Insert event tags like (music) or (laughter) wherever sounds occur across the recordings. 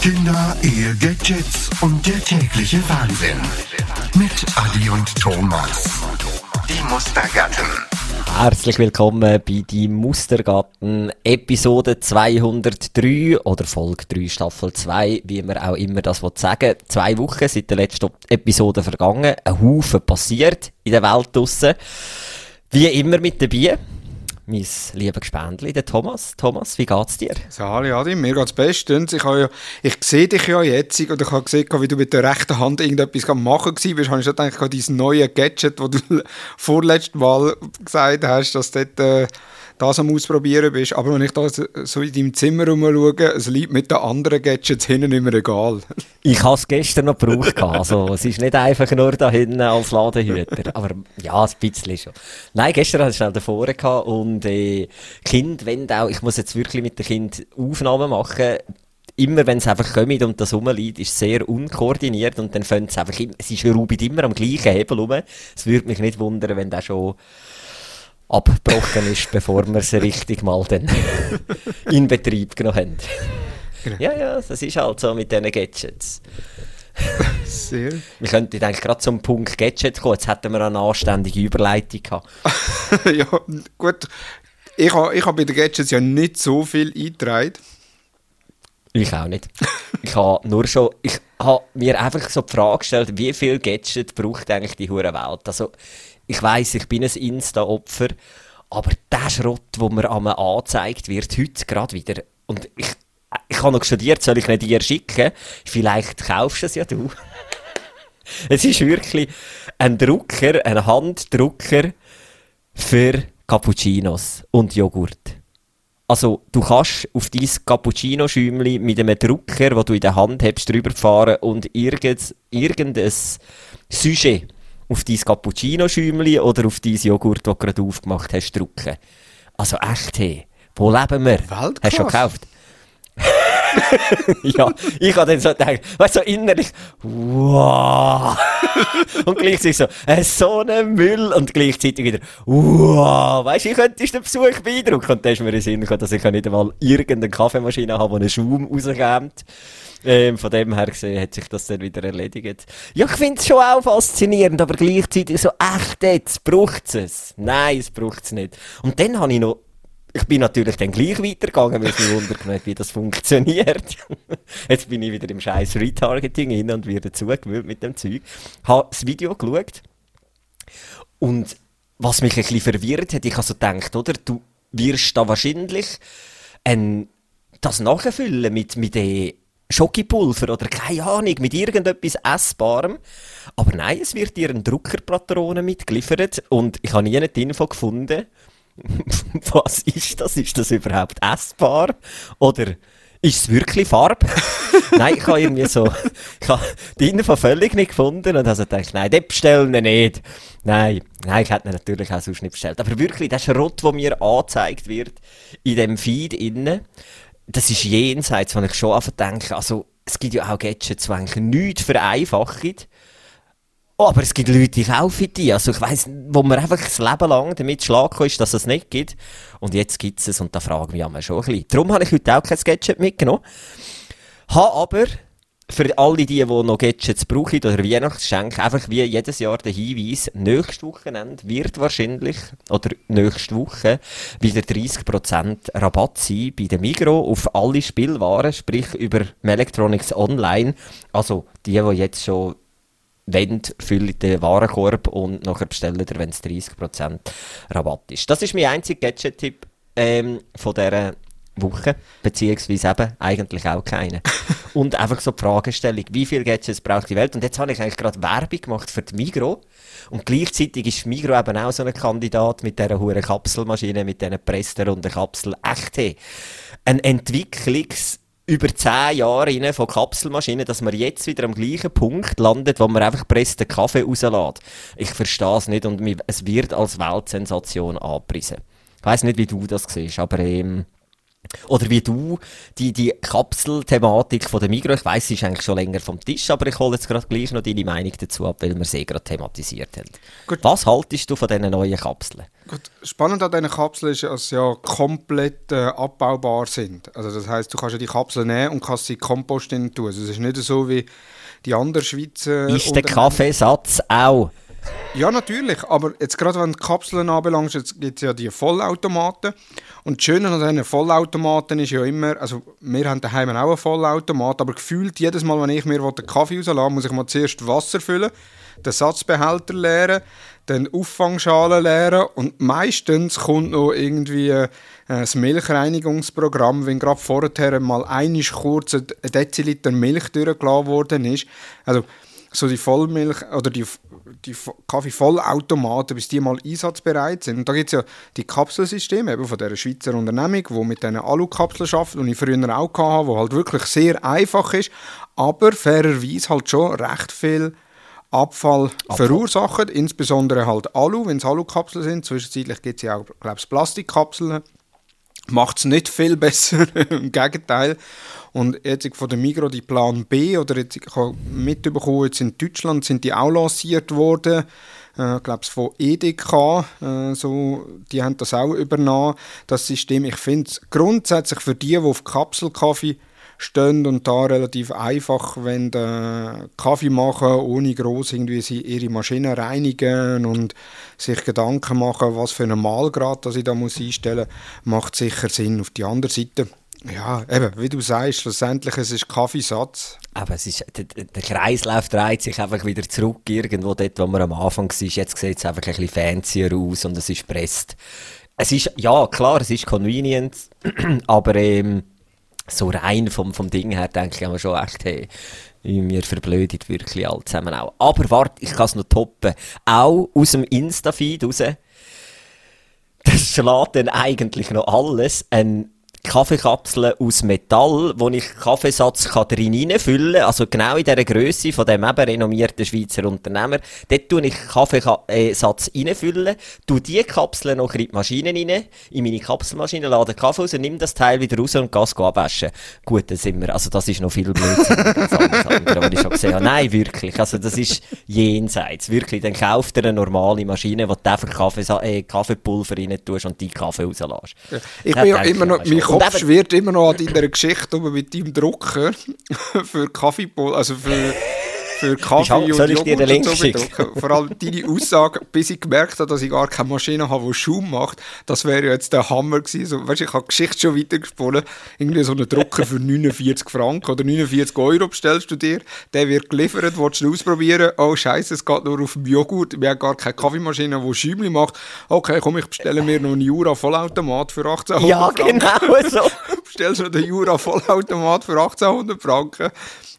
Kinder, Ehe, Gadgets und der tägliche Wahnsinn. Mit Adi und Thomas. Die Mustergatten. Herzlich willkommen bei die Mustergatten Episode 203 oder Folge 3 Staffel 2, wie man auch immer das sagen Zwei Wochen seit der letzten Episode vergangen, ein Haufen passiert in der Welt draussen. Wie immer mit dabei mein lieber Gespendli, der Thomas. Thomas, wie geht's dir? Sali, Adi, mir geht's bestens. Ich, ja, ich sehe dich ja jetzt und ich habe gesehen, wie du mit der rechten Hand irgendetwas machen warst. Ich habe schon gedacht, dieses neue Gadget, das du (laughs) vorletztes Mal gesagt hast, dass dort... Äh, das am Ausprobieren bist. Aber wenn ich da so in deinem Zimmer rumschaue, es liegt mit den anderen Gadgets hinten immer egal. (laughs) Ich habe es gestern noch gebraucht. Also, es ist nicht einfach nur da hinten als Ladenhüter. Aber ja, ein bisschen schon. Nein, gestern hatte ich schnell davor gehabt und äh, Kind, wenn auch, ich muss jetzt wirklich mit dem Kind Aufnahmen machen immer wenn es einfach kommt und das rumliegt, ist es sehr unkoordiniert und dann fängt es einfach, es ist immer am gleichen Hebel rum. Es würde mich nicht wundern, wenn der schon abgebrochen ist, (laughs) bevor wir sie richtig mal dann in Betrieb genommen haben. Genau. Ja, ja, das ist halt so mit diesen Gadgets. Sehr. Wir könnten eigentlich gerade zum Punkt Gadget kommen. Jetzt hätten wir eine anständige Überleitung gehabt. (laughs) ja, gut. Ich habe ich ha bei den Gadgets ja nicht so viel eingetragen. Ich auch nicht. Ich habe nur schon, ich habe mir einfach so die Frage gestellt, wie viel Gadget braucht eigentlich die hure Welt? Also, ich weiß, ich bin ein Insta-Opfer, aber der Schrott, der mir einmal angezeigt wird, heute gerade wieder, und ich, ich habe noch studiert, soll ich nicht dir schicken? Vielleicht kaufst du es ja du. (laughs) es ist wirklich ein Drucker, ein Handdrucker für Cappuccinos und Joghurt. Also, du kannst auf dein Cappuccino-Schäumchen mit einem Drucker, den du in der Hand hast, drüber fahren und irgend, irgendein Sujet auf dein Cappuccino-Schäumchen oder auf dein Joghurt, das du gerade aufgemacht hast, drücken. Also echt, hey, wo leben wir? Weltklasse. Hast du schon gekauft? (laughs) ja, ich habe dann so gedacht, weißt du, so innerlich, wow! (laughs) und gleichzeitig so, äh, so ein Müll und gleichzeitig wieder, wow! Weißt du, ich könnte den Besuch beeindrucken. Und dann ist mir in den Sinn gekommen, dass ich nicht einmal irgendeine Kaffeemaschine habe, die einen Schaum rauskommt. Ähm, von dem her gesehen hat sich das dann wieder erledigt. Ja, ich finde es schon auch faszinierend, aber gleichzeitig so, echt jetzt, braucht es Nein, es braucht es nicht. Und dann habe ich noch ich bin natürlich dann gleich weitergegangen, weil es mich wundert, wie das funktioniert. (laughs) Jetzt bin ich wieder im scheiß Retargeting hin und wieder zugewöhnt mit dem Zeug. Habe das Video geschaut und was mich ein bisschen verwirrt hat, ich habe so gedacht, oder, du wirst da wahrscheinlich ein, das nachfüllen mit, mit den Schokipulver oder keine Ahnung, mit irgendetwas Essbarem. Aber nein, es wird dir ein Druckerpatrone mitgeliefert und ich habe nie eine Info gefunden. (laughs) Was ist das? Ist das überhaupt essbar? Oder ist es wirklich Farbe? (laughs) nein, ich habe irgendwie so, ich habe die Info völlig nicht gefunden und also gedacht, nein, den bestellen wir nicht. Nein, nein, ich hätte ihn natürlich auch sonst nicht bestellt. Aber wirklich, der Schrott, der mir angezeigt wird, in dem Feed innen, das ist jenseits, wenn ich schon einfach denke, also, es gibt ja auch Gadgets, die eigentlich nichts vereinfachen. Oh, aber es gibt Leute, die kaufen die. Also ich weiss, wo man einfach das Leben lang damit schlagen ist, dass es nicht gibt. Und jetzt gibt es es und da fragen wir mich schon ein bisschen. Darum habe ich heute auch kein Gadget mitgenommen. Habe aber für alle die, die noch Gadgets brauchen oder Weihnachtsgeschenke, einfach wie jedes Jahr der Hinweis, nächstes Wochenende wird wahrscheinlich, oder nächste Woche, wieder 30% Rabatt sein bei der Migro auf alle Spielwaren, sprich über Electronics Online. Also die, die jetzt schon wollen, füllen den Warenkorb und nachher bestellen wenn es 30% Rabatt ist. Das ist mein einziger Gadget-Tipp ähm, von dieser Woche, beziehungsweise eben eigentlich auch keine. (laughs) und einfach so die Fragestellung, wie viel Gadgets braucht die Welt? Und jetzt habe ich eigentlich gerade Werbung gemacht für die Migro. Und gleichzeitig ist Migro eben auch so ein Kandidat mit dieser hohen Kapselmaschine, mit diesen pressterrunden Kapsel. Echt, hey. Ein Entwicklungs- über zehn Jahre von Kapselmaschinen, dass man jetzt wieder am gleichen Punkt landet, wo man einfach pressten Kaffee rauslässt. Ich verstehe es nicht und es wird als Weltsensation angepriesen. Ich weiss nicht, wie du das siehst, aber ähm, Oder wie du, die, die Kapselthematik von der Migros, ich weiss, sie ist eigentlich schon länger vom Tisch, aber ich hole jetzt gerade gleich noch deine Meinung dazu ab, weil wir sie gerade thematisiert haben. Gut. Was haltest du von diesen neuen Kapseln? Gut. Spannend an diesen Kapseln ist, dass sie ja komplett äh, abbaubar sind. Also das heißt, du kannst ja die Kapsel nehmen und kannst sie Kompost tun. Also es ist nicht so wie die anderen Schweizer... Ist der Kaffeesatz auch ja, natürlich. Aber jetzt gerade wenn du Kapseln anbelangt, gibt es ja die Vollautomaten. Und das Schöne an diesen Vollautomaten ist ja immer, also wir haben daheim auch einen Vollautomat, aber gefühlt jedes Mal, wenn ich mir den Kaffee rauslasse, muss ich mal zuerst Wasser füllen, den Satzbehälter leeren, den Auffangschalen leeren und meistens kommt noch irgendwie äh, das Milchreinigungsprogramm, wenn gerade vorher mal einisch kurz ein Deziliter Milch durchgelassen worden ist. Also so die Vollmilch oder die, die Kaffeevollautomaten, bis die mal einsatzbereit sind. Und da gibt es ja die Kapselsysteme eben von dieser Schweizer Unternehmung, die mit diesen Alukapseln arbeitet, die ich früher auch hatte, wo halt wirklich sehr einfach ist, aber fairerweise halt schon recht viel Abfall, Abfall. verursachen, insbesondere halt Alu, wenn es Alukapseln sind. Zwischenzeitlich gibt es ja auch, glaube ich, Plastikkapseln. Macht es nicht viel (laughs) besser, im Gegenteil. Und jetzt von der Migro die Plan B, oder jetzt, ich habe mitbekommen, jetzt in Deutschland sind die auch lanciert worden, äh, glaube von EDK, äh, so, die haben das auch übernommen, das System. Ich finde es grundsätzlich für die, die auf Kapselkaffee stehen und da relativ einfach, wenn die Kaffee machen, ohne groß irgendwie sie ihre Maschine reinigen und sich Gedanken machen, was für einen Mahlgrad das ich da muss einstellen muss, macht sicher Sinn. Auf die andere Seite ja, eben, wie du sagst, schlussendlich es ist Kaffeesatz. Aber es ist, der, der, Kreislauf dreht sich einfach wieder zurück, irgendwo dort, wo man am Anfang war. Jetzt sieht es einfach ein bisschen fancier aus und es ist presst. Es ist, ja, klar, es ist convenient, (clears throat) aber ähm, so rein vom, vom Ding her denke ich immer schon echt, hey, mir verblödet wirklich alle zusammen auch. Aber warte, ich kann es noch toppen. Auch aus dem Insta-Feed raus, das schlägt dann eigentlich noch alles ein Kaffeekapseln aus Metall, wo ich Kaffeesatz kann drin hineinfüllen kann. Also genau in dieser Größe von dem eben renommierten Schweizer Unternehmer. Dort tue ich Kaffeesatz reinfüllen, tue die Kapseln noch in die Maschine rein, in meine Kapselmaschine, lade Kaffee raus, nimm das Teil wieder raus und Gas abwaschen. Gut, dann sind wir, also das ist noch viel Blödsinn als alles andere, was ich schon gesehen habe. Nein, wirklich. Also das ist jenseits. Wirklich. Dann kauft ihr eine normale Maschine, wo du einfach äh, Kaffeepulver rein tust und die Kaffee rauslässt. Ich bin ja immer noch, Kopf schwirrt immer noch an deiner Geschichte mit deinem Drucker (laughs) für Kaffeepulver, also für für Kaffee und Soll ich dir den Link schicken? Vor allem deine Aussage, bis ich gemerkt habe, dass ich gar keine Maschine habe, die Schaum macht, das wäre jetzt der Hammer gewesen. So, weißt, ich habe die Geschichte schon weitergesponnen. Irgendwie so einen Drucker für (laughs) 49 Franken oder 49 Euro bestellst du dir, der wird geliefert, willst du ausprobieren, oh scheiße, es geht nur auf dem Joghurt, wir haben gar keine Kaffeemaschine, die Schäumchen macht. Okay, komm, ich bestelle mir noch einen Jura Vollautomat für 1800 ja, Franken. Genau (laughs) so. Bestellst du den Jura Vollautomat für 1800 Franken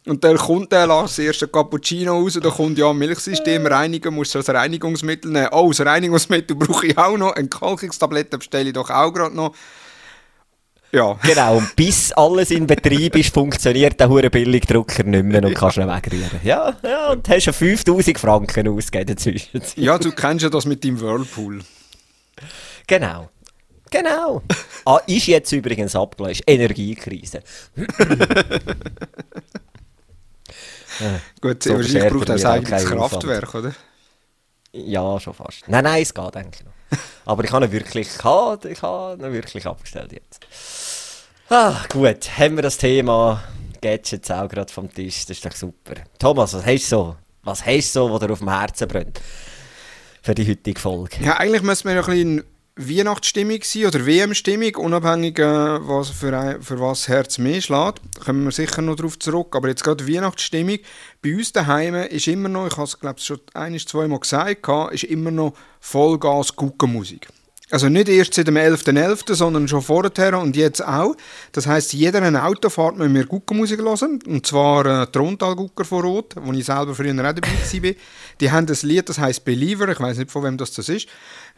und dann kommt der das erste Cappuccino raus, da kommt ja ein Milchsystem reinigen, musst du das Reinigungsmittel nehmen. Oh, das Reinigungsmittel brauche ich auch noch, eine Kalkungstablette bestelle ich doch auch gerade noch. Ja. Genau, und bis alles in Betrieb ist, funktioniert der hure Billigdrucker nicht mehr und kannst ihn wegrühren. Ja, ja, und hast schon 5000 Franken ausgegeben dazwischen. Ja, du kennst ja das mit dem Whirlpool. Genau. Genau. ah, ist jetzt übrigens abgelöst. Energiekrise. (laughs) (laughs) Gut, so wahrscheinlich braucht das eigentlich Kraftwerk, oder? Ja, schon fast. Nein, nein, es geht eigentlich noch. (laughs) Aber ich habe ihn wirklich, ich habe, ich habe ihn wirklich abgestellt jetzt. Ah, gut, haben wir das Thema Gadgets auch gerade vom Tisch, das ist doch super. Thomas, was hast du so? Was hast du so, was dir auf dem Herzen brennt? Für die heutige Folge. Ja, eigentlich müssen wir noch ein bisschen Weihnachtsstimmung sein oder WM-Stimmung, unabhängig äh, was für, ein, für was Herz mehr schlägt. Kommen wir sicher noch darauf zurück. Aber jetzt gerade Weihnachtsstimmung. Bei uns daheim ist immer noch, ich habe es glaube ich schon ein, zwei Mal gesagt, ist immer noch Vollgas Guckenmusik. Also nicht erst seit dem 11.11., .11., sondern schon vorher und jetzt auch. Das heisst, jeder eine Autofahrt müssen wir Guckenmusik hören. Und zwar äh, Trontal-Gucker vor Rot, wo ich selber früher auch dabei war. Die haben das Lied, das heisst Believer. Ich weiß nicht, von wem das, das ist.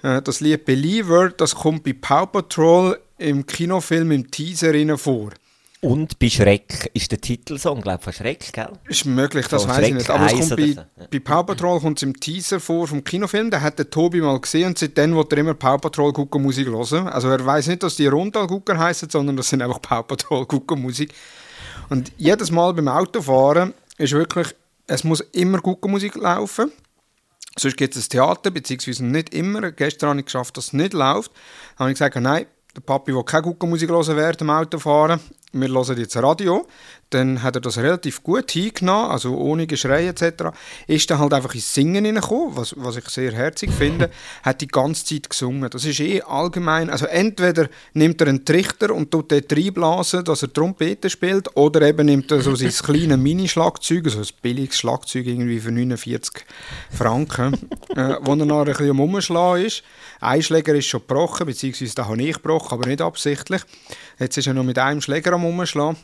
Äh, das Lied Believer, das kommt bei Power Patrol im Kinofilm im Teaser vor. Und bei Schreck ist der Titelsong, glaube ich, von Schreck, gell? Ist möglich, das So, weiß ich nicht. Aber es kommt bei, so, bei Power Patrol kommt es im Teaser vor vom Kinofilm. Den hat der Tobi mal gesehen und seitdem will er immer Power Patrol Gucko Musik hören. Also er weiß nicht, dass die Rundal Gucker heißen, sondern das sind einfach Power Patrol Gucko Musik. Und jedes Mal beim Autofahren ist wirklich, es muss immer Gucko Musik laufen. Sonst gibt es Theater, beziehungsweise nicht immer. Gestern habe ich geschafft, dass es nicht läuft. Dann habe ich gesagt, nein, der Papi will keine Guckenmusik hören während dem Autofahren. Wir hören jetzt Radio. Dann hat er das relativ gut hingenommen, also ohne Geschrei etc. Ist dann halt einfach ins Singen hineingekommen, was, was ich sehr herzig finde. Hat die ganze Zeit gesungen. Das ist eh allgemein. Also entweder nimmt er einen Trichter und tut dort reinblasen, dass er Trompete spielt, oder eben nimmt er so sein (laughs) kleines Mini-Schlagzeug, also ein billiges Schlagzeug irgendwie für 49 Franken, äh, wo er nachher ein bisschen am Umschlagen ist. Ein Schläger ist schon gebrochen, beziehungsweise den habe ich gebrochen, aber nicht absichtlich. Jetzt ist er noch mit einem Schläger am Umschlagen.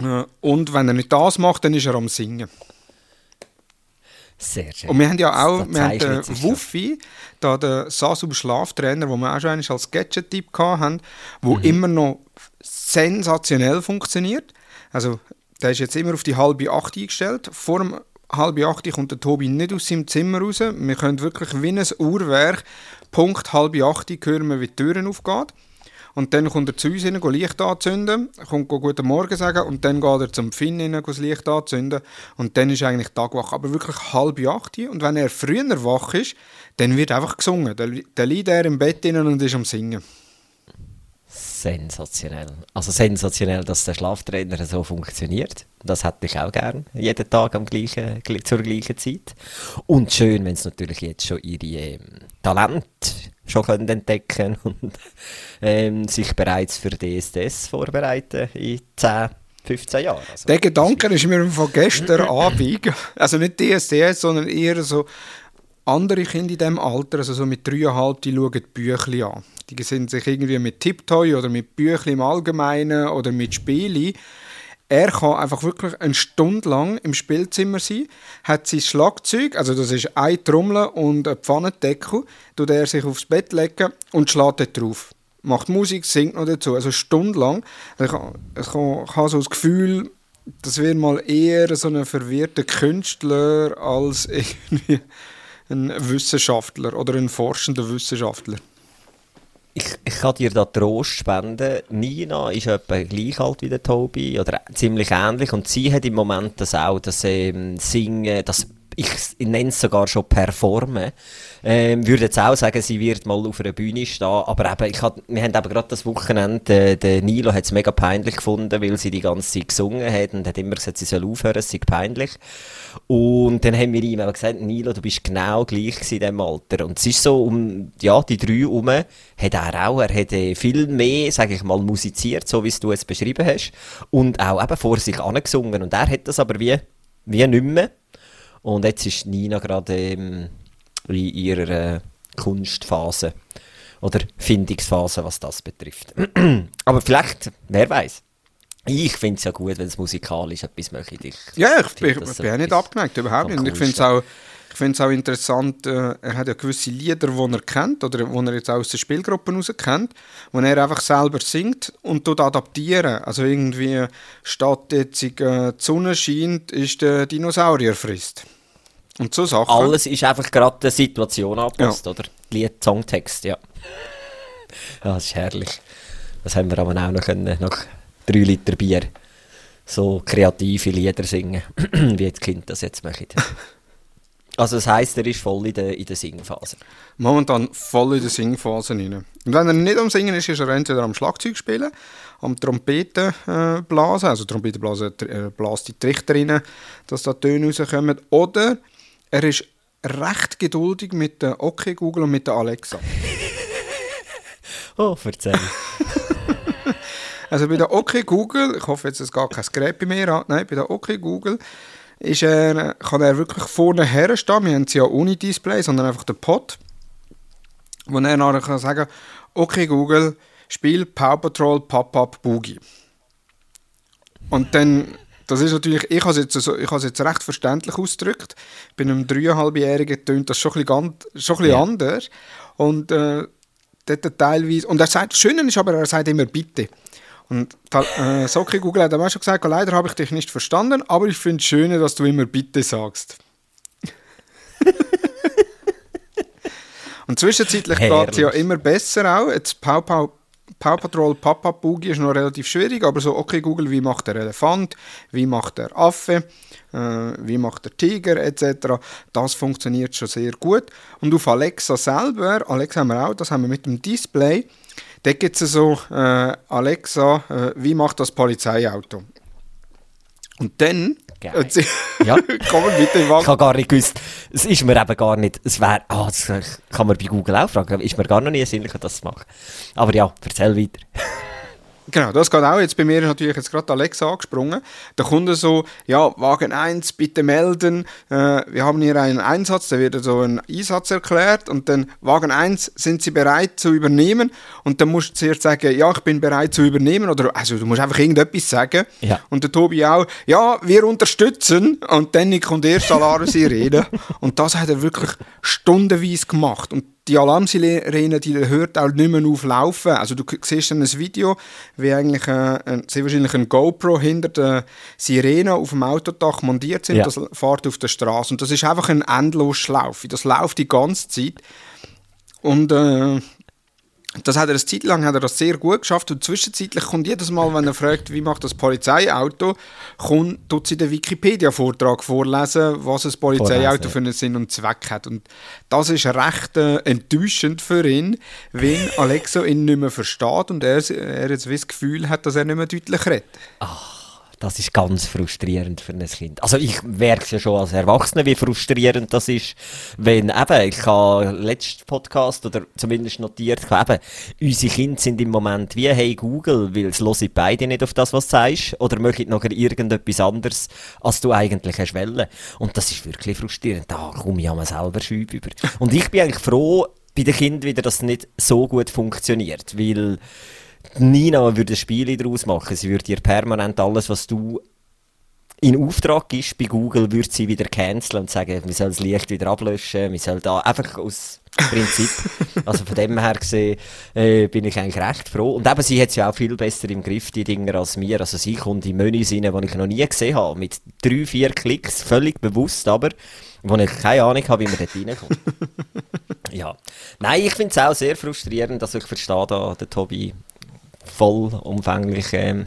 Äh, Und wenn er nicht das macht, dann ist er am Singen. Sehr schön. Und wir haben ja auch wir haben den. Wuffi, da den Sasu Schlaftrainer, wo wir auch schon als Gadget-Tipp hatten, wo Mhm. immer noch sensationell funktioniert. Also der ist jetzt immer auf die halbe acht eingestellt. Vor dem halbe acht kommt der Tobi nicht aus seinem Zimmer raus. Wir können wirklich wie ein Uhrwerk, Punkt halbe acht hören wir, wie die Türen aufgeht. Und dann kommt er zu uns rein, geht Licht anzünden, kommt Guten Morgen sagen und dann geht er zum Finn rein, geht das Licht anzünden und dann ist eigentlich Tag wach. Aber wirklich halb acht. Und wenn er früher wach ist, dann wird einfach gesungen. Dann, dann liegt er im Bett innen und ist am Singen. Sensationell. Also sensationell, dass der Schlaftrainer so funktioniert. Das hätte ich auch gern. Jeden Tag am gleichen, gl- zur gleichen Zeit. Und schön, wenn sie natürlich jetzt schon ihre ähm, Talente schon können entdecken (laughs) und ähm, sich bereits für DSDS vorbereiten in 10, 15 Jahren. Also, Der Gedanke ist mir von gestern (laughs) Abend, also nicht DSDS, sondern eher so andere Kinder in diesem Alter, also so mit dreieinhalb, die schauen die Büchli an. Die sind sich irgendwie mit Tiptoy oder mit Büchli im Allgemeinen oder mit Spielen. Er kann einfach wirklich eine Stunde lang im Spielzimmer sein, hat sein Schlagzeug, also das ist ein Trommel und ein Pfannendeckel, tut er sich aufs Bett legen und schlägt dort drauf. Macht Musik, singt noch dazu, also stundenlang. Also ich, ich, ich habe so das Gefühl, das wäre mal eher so ein verwirrter Künstler als (laughs) irgendwie ein Wissenschaftler oder ein forschender Wissenschaftler. Ich, ich kann dir da Trost spenden. Nina ist etwa gleich alt wie der Tobi oder ziemlich ähnlich und sie hat im Moment das auch, das ähm, Singen, das ich, nenne es sogar schon Performen. Ähm, würde jetzt auch sagen, sie wird mal auf einer Bühne stehen, aber eben, ich hat, wir haben eben gerade das Wochenende, äh, der Nilo hat es mega peinlich gefunden, weil sie die ganze Zeit gesungen hat und hat immer gesagt, sie soll aufhören, es sei peinlich. Und dann haben wir ihm aber gesagt, Nilo, du bist genau gleich in diesem Alter. Und es ist so, um ja, die drei herum, hat er auch, er hat äh, viel mehr, sage ich mal, musiziert, so wie es du jetzt beschrieben hast. Und auch eben vor sich angesungen. Und er hat das aber wie, wie nicht mehr. Und jetzt ist Nina gerade ähm, in ihrer äh, Kunstphase oder Findungsphase, was das betrifft. (clears throat) aber vielleicht, wer weiß. Ich finde es ja gut, wenn es musikalisch etwas möchte. Ich Ja, ich, ich, ich bin ja nicht abgeneigt, überhaupt nicht. Ich finde es auch, ich find's auch interessant, äh, er hat ja gewisse Lieder, die er kennt oder die er jetzt auch aus der Spielgruppe raus kennt, wo er einfach selber singt und tut adaptieren. Also irgendwie statt jetzt äh, die Sonne scheint, ist der Dinosaurier frisst. Und so Sachen. Alles ist einfach gerade der Situation angepasst, oder? Lied, Songtext, ja. (laughs) Ja, das ist herrlich. Das haben wir aber auch noch können, nach drei Liter Bier so kreative Lieder singen, (clears throat) wie jetzt Kind das jetzt machen. (laughs) Also das heisst, er ist voll in der, in der Singphase. Momentan voll in der Singphase rein. Und wenn er nicht am Singen ist, ist er entweder am Schlagzeug spielen, am Trompeten äh, blasen, also Trompeten blasen, tr- äh, bläst die Trichter rein, dass da Töne rauskommen, oder er ist recht geduldig mit der OK Google und mit der Alexa. (laughs) Oh, erzähl. (laughs) Also bei der OK Google, ich hoffe jetzt, es geht kein Gerät bei mir an, nein, bei der OK Google ist er, kann er wirklich vorne herstehen, wir haben sie ja ohne Display, sondern einfach den Pod, wo er nachher kann sagen, OK Google, spiel Power Patrol Pop-Up Boogie. Und dann, das ist natürlich, ich habe es jetzt, so, ich habe es jetzt recht verständlich ausgedrückt, bei einem dreieinhalbjährigen tönt das schon ein bisschen, ganz, schon ein bisschen Ja. anders und äh, dort teilweise, und er sagt, das Schöne ist aber, er sagt immer bitte. Und äh, Soki Google hat auch schon gesagt, leider habe ich dich nicht verstanden, aber ich finde es schön, dass du immer bitte sagst. (laughs) Und zwischenzeitlich geht es ja immer besser auch. Jetzt Pau, Pau, Paw Patrol Papa Boogie ist noch relativ schwierig, aber so, okay, Google, wie macht der Elefant, wie macht der Affe, äh, wie macht der Tiger etc. Das funktioniert schon sehr gut. Und auf Alexa selber, Alexa haben wir auch, das haben wir mit dem Display, da gibt es so, äh, Alexa, äh, wie macht das Polizeiauto? Und dann Geil. (laughs) ja. (laughs) Komm bitte Ich habe gar nicht gewusst, es ist mir eben gar nicht, es wäre, ah, das kann man bei Google auch fragen, ist mir gar noch nie sinnlich, das zu machen. Aber ja, erzähl weiter. (laughs) Genau, das geht auch. Jetzt bei mir ist natürlich jetzt gerade Alexa angesprungen. Da kommt so, ja, Wagen 1, bitte melden. Äh, wir haben hier einen Einsatz, da wird so ein Einsatz erklärt. Und dann, Wagen 1, sind Sie bereit zu übernehmen? Und dann musst du zuerst sagen, ja, ich bin bereit zu übernehmen. Oder, also du musst einfach irgendetwas sagen. Ja. Und der Tobi auch, ja, wir unterstützen. Und dann kommt erst Alarmsirene. (laughs) und das hat er wirklich stundenweise gemacht. Und die Alarmsirene, die hört auch nicht mehr auflaufen. Also du siehst dann ein Video, wie eigentlich äh, sehr wahrscheinlich ein GoPro hinter der Sirene auf dem Autodach montiert sind. Ja. Das fährt auf der Straße und das ist einfach ein Endlosschlaufe. Das läuft die ganze Zeit und äh, das hat er eine Zeit lang hat er das sehr gut geschafft und zwischenzeitlich kommt jedes Mal, wenn er fragt, wie macht das Polizeiauto, kommt, tut sie den Wikipedia-Vortrag vorlesen, was ein Polizeiauto für einen Sinn und Zweck hat. Und das ist recht äh, enttäuschend für ihn, wenn (laughs) Alexa ihn nicht mehr versteht und er, er jetzt das Gefühl hat, dass er nicht mehr deutlich redet. Das ist ganz frustrierend für ein Kind. Also ich merke es ja schon als Erwachsener, wie frustrierend das ist, wenn eben, ich habe letzten Podcast oder zumindest notiert, ich habe eben, unsere Kinder sind im Moment wie «Hey Google», weil es hören beide nicht auf das, was du sagst, oder möchten noch irgendetwas anderes, als du eigentlich hast wollen. Und das ist wirklich frustrierend. Da komme ich an mir selber schüb über. Und ich bin eigentlich froh, bei den Kindern wieder, dass es nicht so gut funktioniert, weil Nina würde ein Spiel daraus machen. Sie würde dir permanent alles, was du in Auftrag gibst bei Google, würde sie wieder canceln und sagen, wir sollen das Licht wieder ablöschen, wir sollen da einfach aus Prinzip. (laughs) also von dem her gesehen äh, bin ich eigentlich recht froh. Und eben, sie hat es ja auch viel besser im Griff, die Dinger, als mir. Also sie kommt in Menüs rein, die ich noch nie gesehen habe. Mit drei, vier Klicks, völlig bewusst, aber wo ich keine Ahnung habe, wie man dort reinkommt. (laughs) ja. Nein, ich finde es auch sehr frustrierend, dass ich verstehe da den Tobi vollumfänglich, ähm,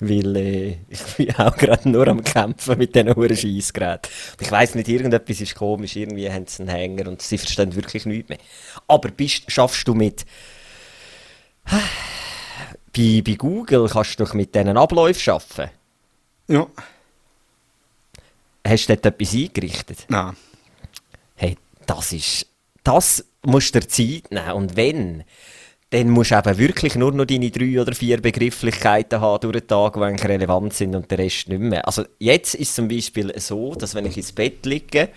weil äh, ich (laughs) bin auch gerade nur am Kämpfen mit diesen hohen Scheissgeräten. Ich weiss nicht, irgendetwas ist komisch, irgendwie haben sie einen Hänger und sie verstehen wirklich nichts mehr. Aber bist, schaffst du mit... (sighs) Bei, bei Google kannst du doch mit diesen Abläufen arbeiten. Ja, Hast du dort etwas eingerichtet? nein. Hey, das ist... Das musst du dir Zeit nehmen. Und wenn, dann musst du eben wirklich nur noch deine drei oder vier Begrifflichkeiten haben durch den Tag, die relevant sind und der Rest nicht mehr. Also jetzt ist zum Beispiel so, dass wenn ich ins Bett liege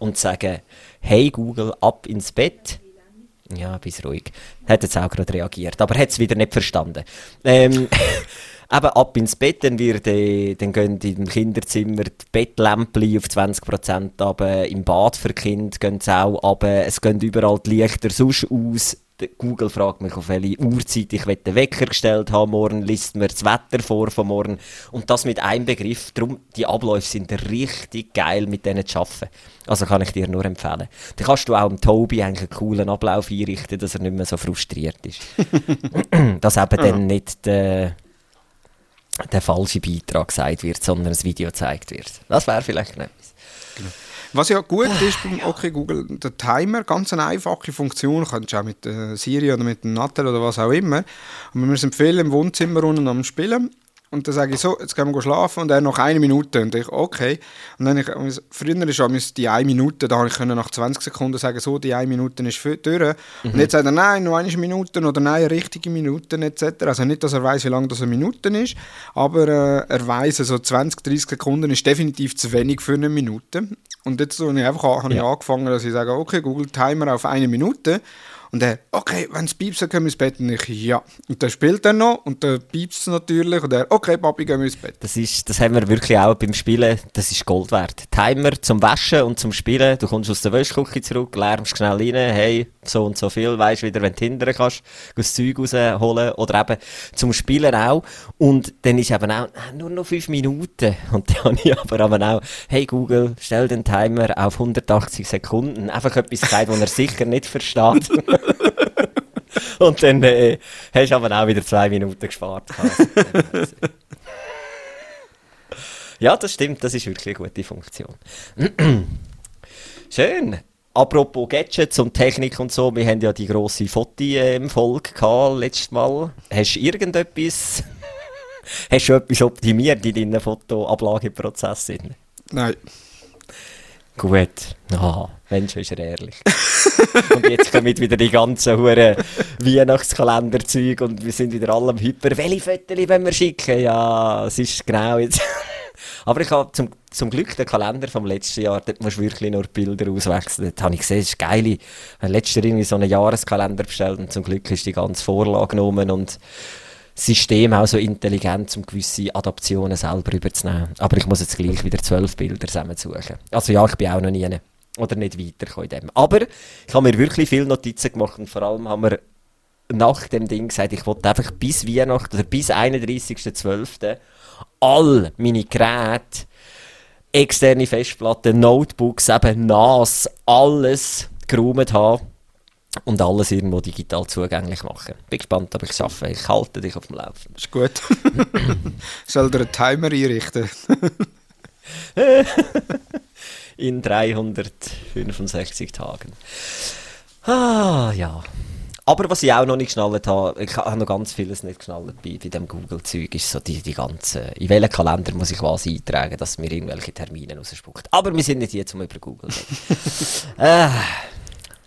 und sage, hey Google, ab ins Bett, ja, bist ruhig. Hat jetzt auch gerade reagiert, aber hat es wieder nicht verstanden. Ähm, (laughs) eben ab ins Bett, dann, wird, äh, dann gehen im Kinderzimmer die Bettlämpchen auf 20% ab, im Bad für Kind gehen sie auch ab, es gehen überall die Lichter sonst aus. Google fragt mich, auf welche Uhrzeit ich den Wecker gestellt habe morgen, liest mir das Wetter vor von morgen und das mit einem Begriff. Darum, die Abläufe sind richtig geil, mit denen zu arbeiten. Also kann ich dir nur empfehlen. Dann kannst du auch dem Tobi eigentlich einen coolen Ablauf einrichten, dass er nicht mehr so frustriert ist. (laughs) dass eben dann nicht der, der falsche Beitrag gesagt wird, sondern ein Video gezeigt wird. Das wäre vielleicht etwas. Was ja gut ist beim OK Google, der Timer, ganz eine einfache Funktion, kannst du auch mit äh, Siri oder mit dem Nattel oder was auch immer. Und wir sind viel im Wohnzimmer unten am Spielen. Und dann sage ich so, jetzt gehen wir schlafen und er noch eine Minute. Und ich, okay. Und dann ich, früher ist es die eine Minute, da habe ich nach 20 Sekunden sagen, so, die eine Minute ist für- durch. Und jetzt sagt er, nein, noch eine Minute oder nein, richtige Minuten etc. Also nicht, dass er weiß, wie lange das eine Minute ist, aber äh, er weiß, so 20, 30 Sekunden ist definitiv zu wenig für eine Minute. Und jetzt so, habe ich einfach angefangen, dass ich sage, okay, Google Timer auf eine Minute. Und er, okay, wenn es piepst, dann gehen wir ins Bett. Und ich, ja. Und dann spielt er noch und dann piepst es natürlich. Und er, okay, Papi, gehen wir ins Bett. Das, ist, das haben wir wirklich auch beim Spielen, das ist Gold wert. Timer zum Waschen und zum Spielen, du kommst aus der Wäschküche zurück, lärmst schnell rein, hey, so und so viel, weißt wieder, wenn du hindern kannst, das Zeug rausholen oder eben zum Spielen auch. Und dann ist eben auch äh, nur noch fünf Minuten. Und dann (laughs) habe ich aber, aber auch, hey Google, stell den Timer auf 180 Sekunden. Einfach etwas gesagt, was er sicher nicht versteht. (laughs) (laughs) und dann äh, hast du aber auch wieder zwei Minuten gespart. ja, das stimmt, das ist wirklich eine gute Funktion. (clears throat) Schön. Apropos Gadgets und Technik und so, wir haben ja die grosse Foti-Folge gehabt letztes Mal. Hast du irgendetwas, (laughs) hast du etwas optimiert in deinem Fotoablageprozess? Nein. Gut. Ah, Mensch, ist er ehrlich. (laughs) und jetzt kommen wieder die ganzen Huren Weihnachtskalenderzeug und wir sind wieder alle am Hyper. Welche Fotos wollen wir schicken? Ja, es ist genau jetzt. (laughs) Aber ich habe zum, zum Glück den Kalender vom letzten Jahr, dort musst du wirklich nur Bilder auswechseln. Dort habe ich gesehen, das ist geil. Ich habe letztes Jahr so einen Jahreskalender bestellt und zum Glück ist die ganze Vorlage genommen und das System auch so intelligent, um gewisse Adaptionen selber überzunehmen. Aber ich muss jetzt gleich wieder zwölf Bilder zusammensuchen. Also ja, ich bin auch noch nie oder nicht weitergekommen in dem. Aber ich habe mir wirklich viele Notizen gemacht und vor allem haben wir nach dem Ding gesagt, ich wollte einfach bis Weihnachten oder bis 31.12 all meine Geräte, externe Festplatten, Notebooks, eben NAS, alles geräumt haben und alles irgendwo digital zugänglich machen. Bin gespannt, ob ich es schaffe. Ich halte dich auf dem Laufen. Ist gut. (laughs) Soll dir einen Timer einrichten? (laughs) (laughs) In 365 Tagen. Ah, ja. Aber was ich auch noch nicht geschnallt habe, ich habe noch ganz vieles nicht geschnallt bei, bei dem Google-Zeug, ist so die, die ganze, in welchen Kalender muss ich was eintragen, dass mir irgendwelche Termine rausspuckt. Aber wir sind nicht hier, um über Google zu reden. (laughs) äh,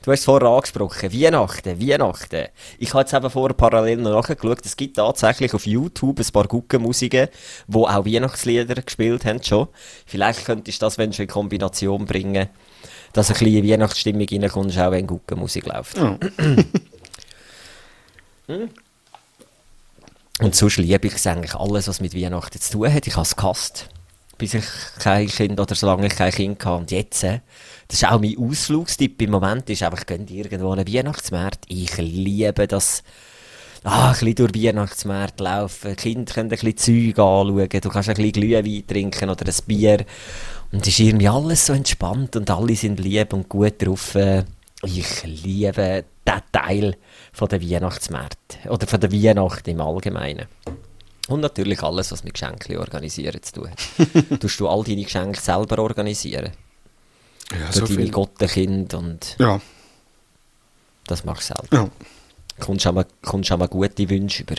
du hast es vorher angesprochen, Weihnachten, Weihnachten. Ich habe jetzt eben vorher parallel noch nachgeschaut, es gibt tatsächlich auf YouTube ein paar Guggenmusiken, die auch Weihnachtslieder gespielt haben schon. Vielleicht könntest du das, wenn du in Kombination bringen, dass ein bisschen Weihnachtsstimmung reinkommt, auch wenn Guggenmusik läuft. Oh. (clears throat) Hm? Und sonst liebe ich es eigentlich alles, was mit Weihnachten zu tun hat. Ich habe es gehasst, bis ich kein Kind oder solange ich kein Kind hatte. Und jetzt, äh, das ist auch mein Ausflugstipp im Moment, ist einfach, gehen irgendwo an einen Weihnachtsmarkt. Ich liebe das, ah, ein bisschen durch Weihnachtsmärkte laufen. Kinder können ein bisschen Zeug anschauen. Du kannst ein bisschen Glühwein trinken oder ein Bier. Und es ist irgendwie alles so entspannt und alle sind lieb und gut drauf. Ich liebe diesen Teil von der Weihnachtsmärkte oder von der Weihnacht im Allgemeinen. Und natürlich alles, was mit Geschenken organisieren zu tun hat. (laughs) Tust du all deine Geschenke selber organisieren? Ja, Für so deine. Gottenkind und Ja, das machst du selber. ja. Kommst du auch mal, gute Wünsche über?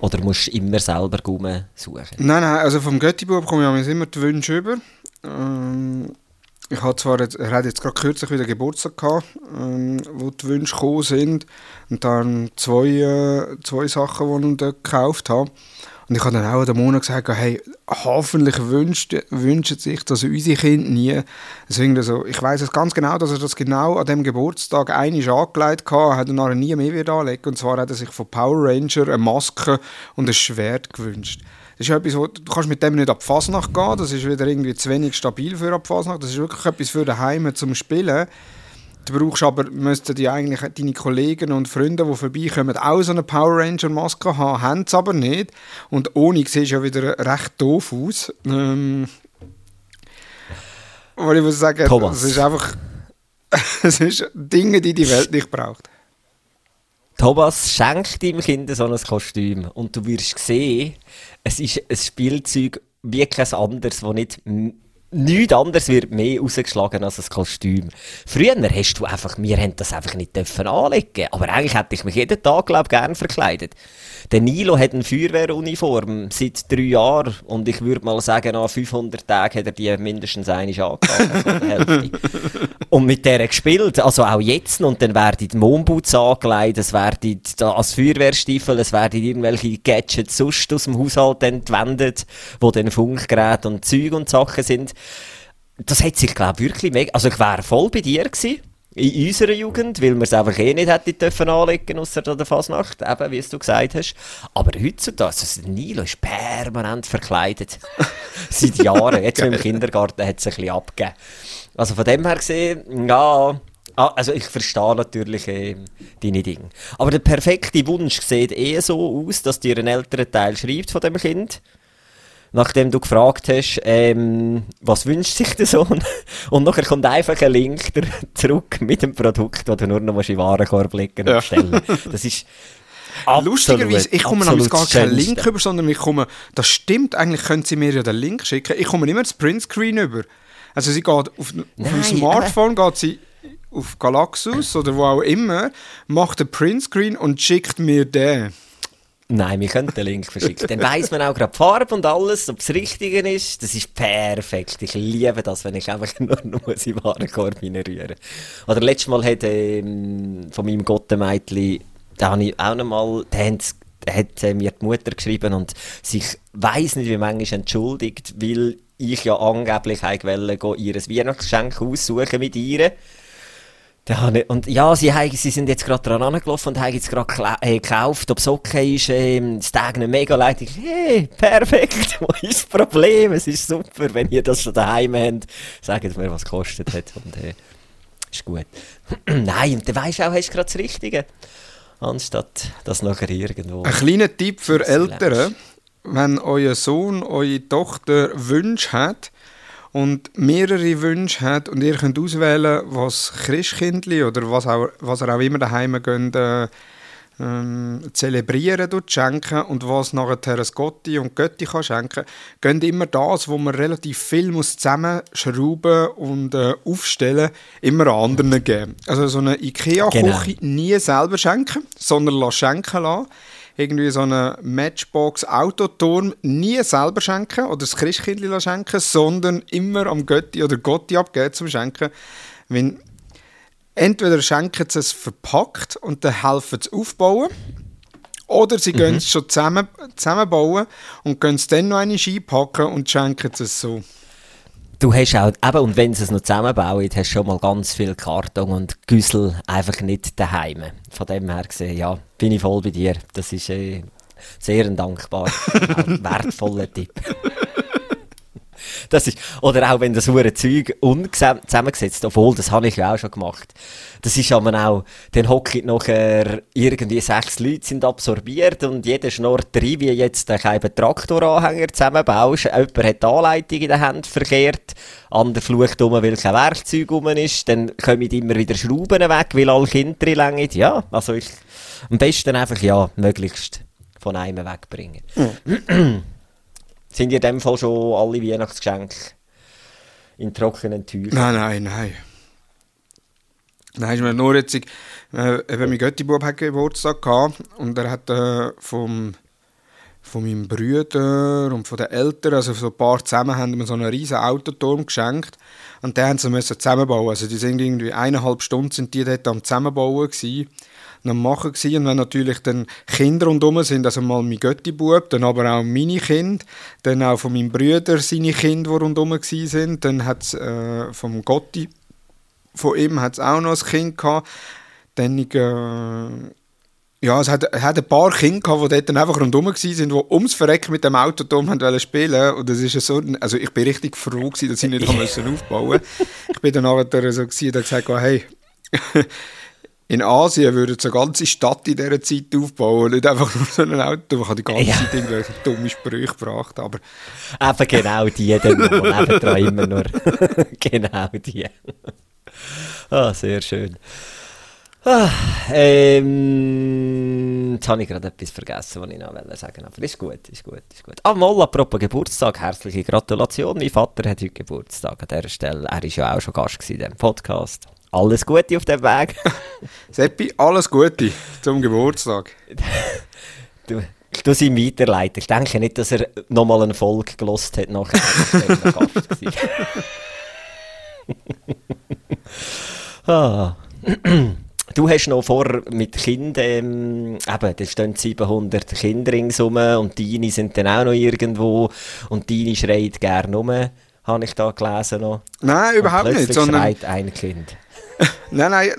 Oder musst du immer selber suchen? Nein, nein, also vom Göttibub komme ich immer die Wünsche über. Ähm, ich hatte zwar jetzt, er hat jetzt gerade kürzlich wieder Geburtstag gehabt, ähm, wo die Wünsche gekommen sind. Und dann zwei, äh, zwei Sachen, die ich dort gekauft habe. Und ich habe dann auch den Monat gesagt, hey, hoffentlich wünscht, wünscht sich das unsere Kinder nie. Deswegen also, ich weiß es ganz genau, dass er das genau an dem Geburtstag einmal angelegt hat, hat er nachher nie mehr wieder anlegen. Und zwar hat er sich von Power Ranger eine Maske und ein Schwert gewünscht. Das ist etwas, wo, du kannst mit dem nicht ab Fasnacht gehen, das ist wieder irgendwie zu wenig stabil für ab Fasnacht. Das ist wirklich etwas für daheim zum Spielen. Du brauchst aber, müssten die eigentlich deine Kollegen und Freunde, die vorbeikommen, auch so eine Power Ranger Maske haben, haben es aber nicht. Und ohne siehst du ja wieder recht doof aus. Ähm, aber ich muss sagen, Thomas. es ist einfach, (laughs) es ist Dinge, die die Welt nicht braucht. Thomas, schenk deinem Kind so ein Kostüm und du wirst sehen, es ist ein Spielzeug wie kein anderes, das nicht nichts anderes wird mehr rausgeschlagen als ein Kostüm. Früher hast du einfach, wir haben das einfach nicht dürfen anlegen, aber eigentlich hätte ich mich jeden Tag, glaube ich, gerne verkleidet. Der Nilo hat eine Feuerwehruniform seit drei Jahren und ich würde mal sagen, nach 500 Tagen hat er die mindestens einmal angehabt, Hälfte. Und mit der gespielt, also auch jetzt, und dann werden die Mondboots angelegt, es werden als Feuerwehrstiefel, es werden irgendwelche Gadgets sonst aus dem Haushalt entwendet, wo dann Funkgeräte und Zeug und Sachen sind. Das hat sich, glaube ich, wirklich mega, also ich wäre voll bei dir gewesen. In unserer Jugend, weil wir es einfach eh nicht hätten dürfen anlegen, ausser an der Fasnacht, eben, wie du gesagt hast. Aber heutzutage, also Nilo ist permanent verkleidet. (laughs) Seit Jahren. Jetzt im Kindergarten hat es ein bisschen abgegeben. Also von dem her gesehen, ja, Ah, also ich verstehe natürlich äh, deine Dinge. Aber der perfekte Wunsch sieht eher so aus, dass dir ein älterer Teil schreibt von dem Kind. Nachdem du gefragt hast, ähm, was wünscht sich der Sohn? (laughs) Und nachher kommt einfach ein Link zurück mit dem Produkt, das du nur noch in den Warenkorb legen und bestellen (laughs) Das ist absolut, Lustigerweise, ich komme nämlich gar keinen. Link über, sondern ich komme, das stimmt, eigentlich können sie mir ja den Link schicken. Ich komme immer das Printscreen über. Also sie geht auf, auf dem Nein, Smartphone, geht sie auf Galaxus oder wo auch immer, macht den Printscreen und schickt mir den. Nein, wir können den Link verschicken. Dann weiss man auch gerade die Farbe und alles, ob es richtig ist. Das ist perfekt. Ich liebe das, wenn ich einfach (laughs) nur muss in Warenkorb reinrühren Oder letztes Mal hat ähm, von meinem Gottemädchen, da habe ich auch noch mal, da haben sie- da hat äh, mir die Mutter geschrieben und sich weiss nicht wie manchmal entschuldigt, weil ich ja angeblich wollte, ihr Weihnachtsgeschenk aussuchen mit ihr. Da habe ich, und ja, sie, haben, sie sind jetzt gerade dran angelaufen und haben jetzt gerade äh, gekauft, ob es okay ist, ähm, das Tag mega leid. Ich, hey, perfekt, (laughs) wo ist das Problem? Es ist super, wenn ihr das schon daheim habt. Sagt mir, was es gekostet hat und äh, ist gut. (clears throat) Nein, und dann weisst du auch, hast du gerade das Richtige. Anstatt das nachher irgendwo... Ein kleiner Tipp für Eltern, wenn euer Sohn, eure Tochter Wünsche hat und mehrere Wünsche hat und ihr könnt auswählen, was Christkindli oder was, auch, was er auch immer daheim geht, äh, ähm, zelebrieren dort schenken und was nachher ein Gotti und Götti kann schenken, gönnt immer das, wo man relativ viel muss zusammenschrauben und äh, aufstellen, immer an anderen geben. Also so eine Ikea-Küche nie selber schenken, sondern lassen schenken lassen. Irgendwie so eine Matchbox-Autoturm nie selber schenken oder das Christkindli schenken, sondern immer am Götti oder Gotti abgeben zum Schenken. Wenn entweder schenken sie es verpackt und dann helfen sie aufbauen. Oder sie gehen es schon zusammen, zusammenbauen und können es dann noch eine einpacken und schenken es so. Du hast auch, eben, und wenn sie es noch zusammenbauen, hast du schon mal ganz viel Karton und Güssel einfach nicht daheim. Von dem her gesehen, ja, bin ich voll bei dir. Das ist äh, sehr ein dankbar, (laughs) wertvoller Tipp. Das ist, oder auch wenn das hure Zeug ungesam- zusammengesetzt, obwohl, das habe ich ja auch schon gemacht. Das ist aber auch, dann hocken nachher irgendwie sechs Leute sind absorbiert und jeder schnurrt rein, wie jetzt ein kleiner Traktoranhänger zusammenbaust. Jemand hat die Anleitung in der Hand verkehrt, anderer flucht um, weil kein Werkzeug rum ist, dann kommen immer wieder Schrauben weg, weil alle Kinder drin längen. Ja, also ich, am besten einfach, ja, möglichst von einem wegbringen. Sind in dem Fall schon alle Weihnachtsgeschenke in trockenen Tüchern? Nein, nein, nein. Nein, ist mir nur jetzt, äh, eben mein Göttibub hat Geburtstag gehabt und er hat äh, vom, von meinem Bruder und von den Eltern, also so ein paar zusammen, haben mir so einen riesen Autoturm geschenkt und den haben sie zusammenbauen. Also die sind irgendwie eineinhalb Stunden sind die dort am Zusammenbauen gewesen am Machen gewesen. Und wenn natürlich dann Kinder rundherum sind, also mal mein Göttibub, dann aber auch meine Kinder, dann auch von meinem Bruder seine Kinder, die rundherum sind, dann hat es äh, vom Gotti von ihm hat es auch noch ein Kind gehabt. Dann, äh, ja, es hat, es hat ein paar Kinder gehabt, die dort dann einfach rundherum waren, die ums Verrecken mit dem Autoturm haben wollen spielen Und das ist ja so, also ich bin richtig froh gewesen, dass ich nicht haben (laughs) müssen aufbauen Ich bin dann nachher so gewesen, und gesagt, hey, (laughs) in Asien würde so eine ganze Stadt in dieser Zeit aufbauen, nicht einfach nur so ein Auto. Ich habe die ganze Ja. Zeit irgendwelche dumme Sprüche gebracht, aber Eben genau die, noch, (laughs) nebendran immer nur. (laughs) genau die. ah, sehr schön. Ah, ähm, jetzt habe ich gerade etwas vergessen, was ich noch wollte sagen aber ist gut, ist gut, ist gut. Ah, mal, apropos Geburtstag, herzliche Gratulation. Mein Vater hat heute Geburtstag an dieser Stelle. Er war ja auch schon Gast in diesem Podcast. Alles Gute auf dem Weg. (laughs) Seppi, alles Gute zum Geburtstag. (laughs) Du, tue ihm weiterleiten. Ich denke nicht, dass er nochmal eine Folge gelost hat nachher. er (laughs) ah. Du hast noch vor mit Kindern, ähm, eben, da stehen 700 Kinder ringsum und deine sind dann auch noch irgendwo und deine schreit gerne rum, habe ich da gelesen noch. Nein, überhaupt nicht. Sondern, schreit ein Kind. (laughs) nein, nein,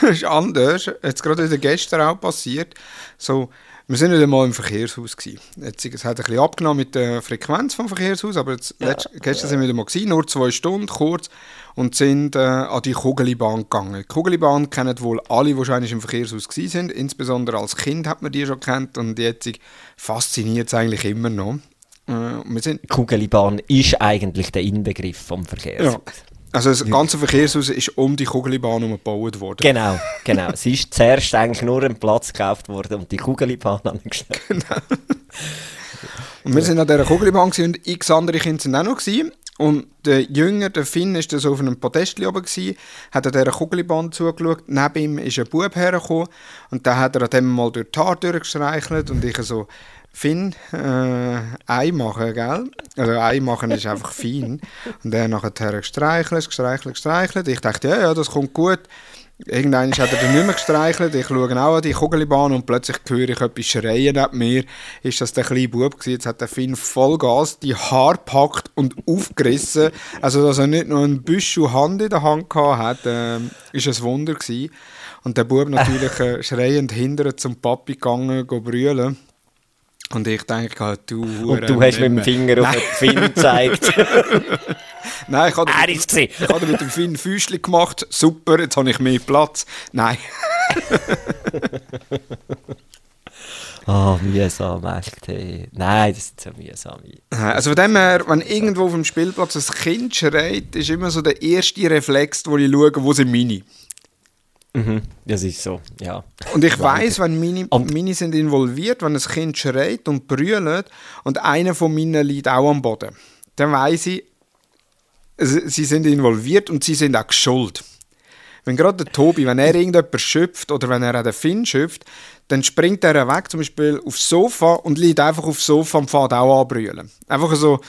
das (laughs) ist anders. Jetzt gerade wieder gestern auch passiert. So, Wir sind nicht einmal im Verkehrshaus gewesen. Jetzt, es hat ein bisschen abgenommen mit der Frequenz vom Verkehrshaus, aber jetzt, letzt, gestern sind wir wieder mal gewesen, nur zwei Stunden, kurz, und sind äh, an die Kugelibahn gegangen. Die Kugelibahn kennen wohl alle, die wahrscheinlich im Verkehrshaus gewesen sind. Insbesondere als Kind hat man die schon kennt und jetzt fasziniert es eigentlich immer noch. Äh, wir sind, Kugelibahn ist eigentlich der Inbegriff vom Verkehrshaus. ja. Also das ganze Verkehrshaus ist um die Kugelibahn herum gebaut worden. Genau, genau. (laughs) Es ist zuerst eigentlich nur ein Platz gekauft worden und die Kugelibahn angestellt. (laughs) Und wir sind an dieser Kugelbahn und x andere Kinder sind auch noch gewesen. Und der Jünger, der Finn, ist so auf einem Podest oben gewesen, hat an dieser Kugelbahn zugeschaut. Neben ihm ist ein Bub hergekommen und der hat er an dem mal durch die Haare durchgestreichelt und ich so, Finn, äh, Ei gell? Also Ei ist einfach fein. Und er nachher gestreichelt, gestreichelt, gestreichelt. Ich dachte, ja, ja, das kommt gut. Irgendwann hat er dann nicht mehr gestreichelt. Ich schaue auch an die Kugelbahn und plötzlich höre ich etwas schreien neben mir. Ist das der kleine Bub gewesen? Jetzt hat der Finn Vollgas die Haare gepackt und aufgerissen. Also, dass er nicht nur ein Büschel Hand in der Hand gehabt hat, äh, ist ein Wunder gewesen. Und der Bub natürlich äh, schreiend hinterher zum Papi gegangen, go brüllen. Und ich denke halt, du Und du hast mit dem Finger auf den Finn gezeigt. (laughs) Nein, ich habe ist gesehen. ich habe mit dem Finn Füßchen gemacht. Super, jetzt habe ich mehr Platz. Nein. (laughs) Ah, mühsam, echt. Hey. Nein, das sind so mühsam. Also von dem her, wenn irgendwo auf dem Spielplatz ein Kind schreit, ist immer so der erste Reflex, wo ich schaue, wo sind meine. Mhm, das ist so, ja. Und ich weiß, wenn meine, Und- meine sind involviert, wenn ein Kind schreit und brüllt und einer von meinen liegt auch am Boden, dann weiß ich, sie sie sind involviert und sie sind auch geschuld. Wenn gerade der Tobi, wenn er irgendjemand schöpft oder wenn er auch den Finn schöpft, dann springt er weg, zum Beispiel aufs Sofa und liegt einfach aufs Sofa und fährt auch an brüllen. Einfach so,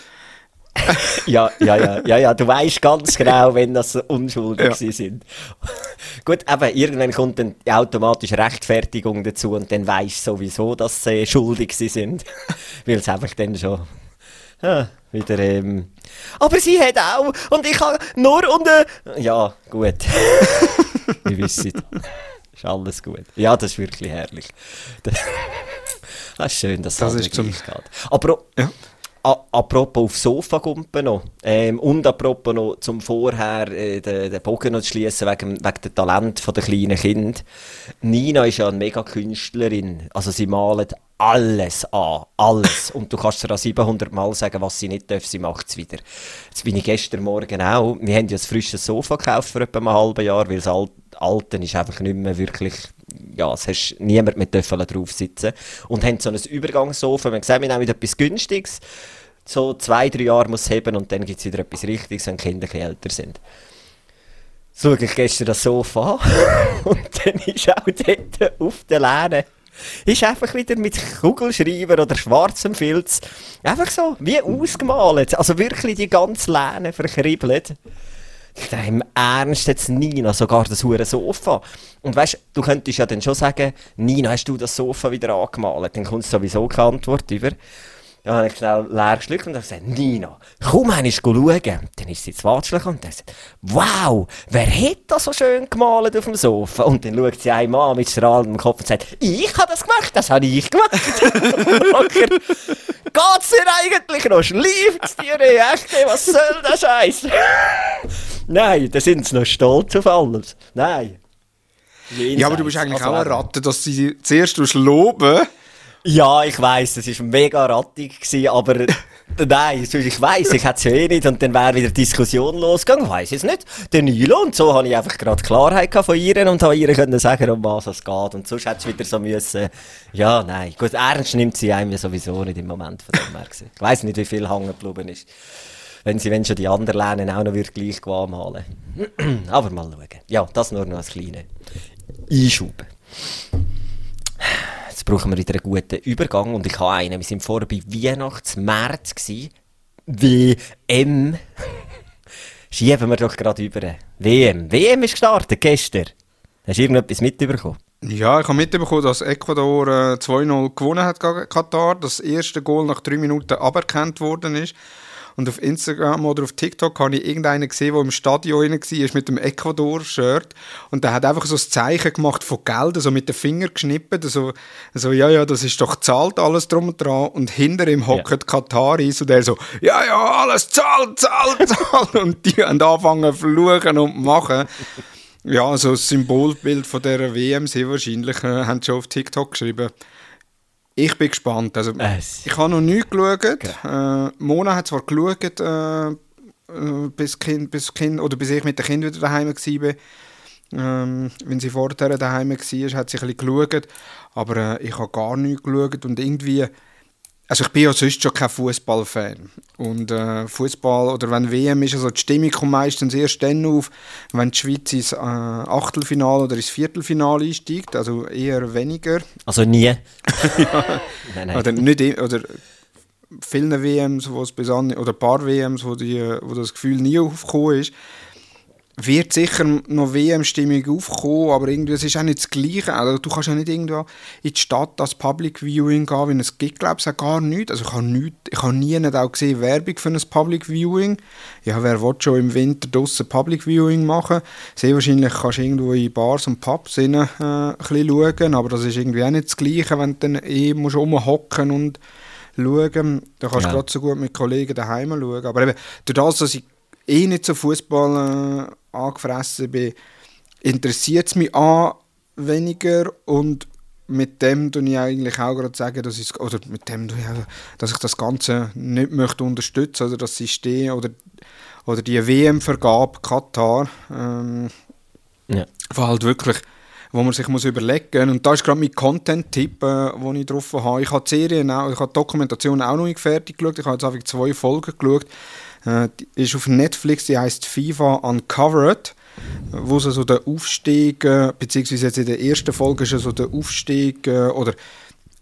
Ja, ja, ja, ja, ja, du weißt ganz genau, wenn das unschuldig Ja. sind. Gut, aber irgendwann kommt dann die automatische Rechtfertigung dazu und dann weißt du sowieso, dass sie schuldig sind. (laughs) Weil es einfach dann schon ja, wieder. Ähm, aber sie hat auch und ich habe nur und. Äh, ja, gut. (laughs) Wir wissen. Ist alles gut. Ja, das ist wirklich herrlich. (laughs) Das, ist schön, dass Das das ist zum- geht. Aber Ja. Apropos aufs Sofa gumpen noch. Ähm, und apropos noch zum vorher äh, den, den Bogen noch zu schliessen wegen, wegen dem Talent der kleinen Kind. Nina ist ja eine mega Künstlerin. Also sie malt alles an. Alles. Und du kannst ihr auch 700 Mal sagen, was sie nicht darf, sie macht es wieder. Jetzt bin ich gestern Morgen auch. Wir haben ja ein frisches Sofa gekauft vor etwa einem halben Jahr, weil das Al Alte ist einfach nicht mehr wirklich, ja, es hast niemand mit Töffeln drauf sitzen. Und haben so ein Übergangssofa. Wir haben gesagt, wir nehmen etwas Günstiges. So zwei, drei Jahre muss es haben und dann gibt es wieder etwas Richtiges, wenn die Kinder ein älter sind. So ich gestern das Sofa (laughs) und dann ist auch dort auf der Lehne ist einfach wieder mit Kugelschreiber oder schwarzem Filz einfach so wie ausgemalt. Also wirklich die ganze Lehne verkribbelt. Dachte, im Ernst jetzt Nina, sogar das hure Sofa. Und weißt, du könntest ja dann schon sagen, Nina, hast du das Sofa wieder angemalt? Dann kommt sowieso keine Antwort über. Dann habe ich schnell leer geschluckt und habe gesagt, Nina, komm einmal schauen. Dann ist sie ins Watschlich und dann sagt, wow, wer hat das so schön gemalt auf dem Sofa? Und dann schaut sie einmal an mit strahlendem Kopf und sagt, ich habe das gemacht, das habe ich gemacht. (laughs) Geht's dir eigentlich noch? Schläft's dir nicht? Echt, was soll der Scheiß? (laughs) Nein, da sind sie noch stolz auf alles. Nein. ja, aber du bist eigentlich Also auch eine. Ratte, dass sie zuerst loben. Ja, ich weiss, das war mega rattig, gewesen, aber (laughs) nein, ich weiss, ich hätte es ja eh nicht und dann wäre wieder Diskussion losgegangen, weiss ich es nicht. Der Nilo und so habe ich einfach gerade Klarheit von ihr und habe ihr können sagen, um was es geht und sonst hätte es wieder so müssen, ja, nein, gut, ernst nimmt sie einem ja sowieso nicht im Moment von dem her. Ich weiss nicht, wie viel hängen geblieben ist. Wenn sie, wenn schon die anderen lernen, auch noch wird gleich malen. (clears throat) aber mal schauen. Ja, das nur noch als kleine Einschub. Jetzt brauchen wir wieder einen guten Übergang und ich habe einen. Wir sind vorher bei Weihnachtsmärz gsi. WM. (laughs) Schieben wir doch gerade über. WM. WM ist gestartet gestern. Hast du irgendetwas mitbekommen? Ja, ich habe mitbekommen, dass Ecuador äh, 2-0 gewonnen hat gegen Katar. Das erste Goal nach drei Minuten aberkannt worden ist. Und auf Instagram oder auf TikTok habe ich irgendeinen gesehen, der im Stadion war mit dem Ecuador-Shirt. Und der hat einfach so ein Zeichen gemacht von Geld, so mit den Fingern geschnippt. So, so, ja, ja, das ist doch zahlt alles drum und dran. Und hinter ihm hockt ja. Kataris und der so, ja, ja, alles zahlt, zahlt, (laughs) zahlt. und die haben angefangen zu fluchen und machen. Ja, so ein Symbolbild von dieser WM sehr wahrscheinlich, äh, haben sie schon auf TikTok geschrieben. Ich bin gespannt. Also, es. ich habe noch nie geschaut. Okay. Äh, Mona hat zwar geschaut, äh, äh, bis, kind, bis, kind, oder bis ich mit den Kindern wieder daheim war. Ähm, wenn sie vorher daheim war, hat sie ein bisschen geschaut. Aber äh, ich habe gar nicht geschaut. Und irgendwie also ich bin ja sonst schon kein Fußballfan und äh, Fußball oder wenn WM ist, also die Stimmung kommt meistens erst dann auf, wenn die Schweiz ins äh, Achtelfinale oder ins Viertelfinale einsteigt, also eher weniger. Also nie? (laughs) ja. nein, nein. Oder nicht oder viele WMs, wo es bis an, oder ein paar WMs, wo, die, wo das Gefühl nie aufgekommen ist wird sicher noch WM-Stimmung aufkommen, aber irgendwie, es ist auch nicht das Gleiche. Also, du kannst ja nicht irgendwo in die Stadt als Public Viewing gehen, weil es gibt, glaube ich, auch gar nichts. Also ich habe, nicht, ich habe nie nicht auch gesehen Werbung für ein Public Viewing. Ja, wer will schon im Winter draussen Public Viewing machen? Sehr wahrscheinlich kannst du irgendwo in Bars und Pubs rein, äh, ein bisschen schauen, aber das ist irgendwie auch nicht das Gleiche, wenn du dann eh musst rumhocken und schauen. Da kannst du ja. gerade so gut mit Kollegen daheim schauen. Aber eben, durch das, dass ich eh nicht so Fußball äh, angefressen bin, interessiert es mich an weniger und mit dem tue ich eigentlich auch gerade sagen, dass ich, oder mit dem ich auch, dass ich das Ganze nicht möchte unterstützen, oder das System oder, oder die WM-Vergabe Katar, ähm, ja. wo halt wirklich, wo man sich muss überlegen und da ist gerade mein Content-Tipp, äh, wo ich drauf habe. Ich habe die Serien auch, ich habe die Dokumentation auch noch nicht fertig geschaut, ich habe jetzt einfach zwei Folgen geschaut. Äh, die ist auf Netflix, die heißt FIFA Uncovered, wo so der Aufstieg, äh, beziehungsweise jetzt in der ersten Folge ist so der Aufstieg äh, oder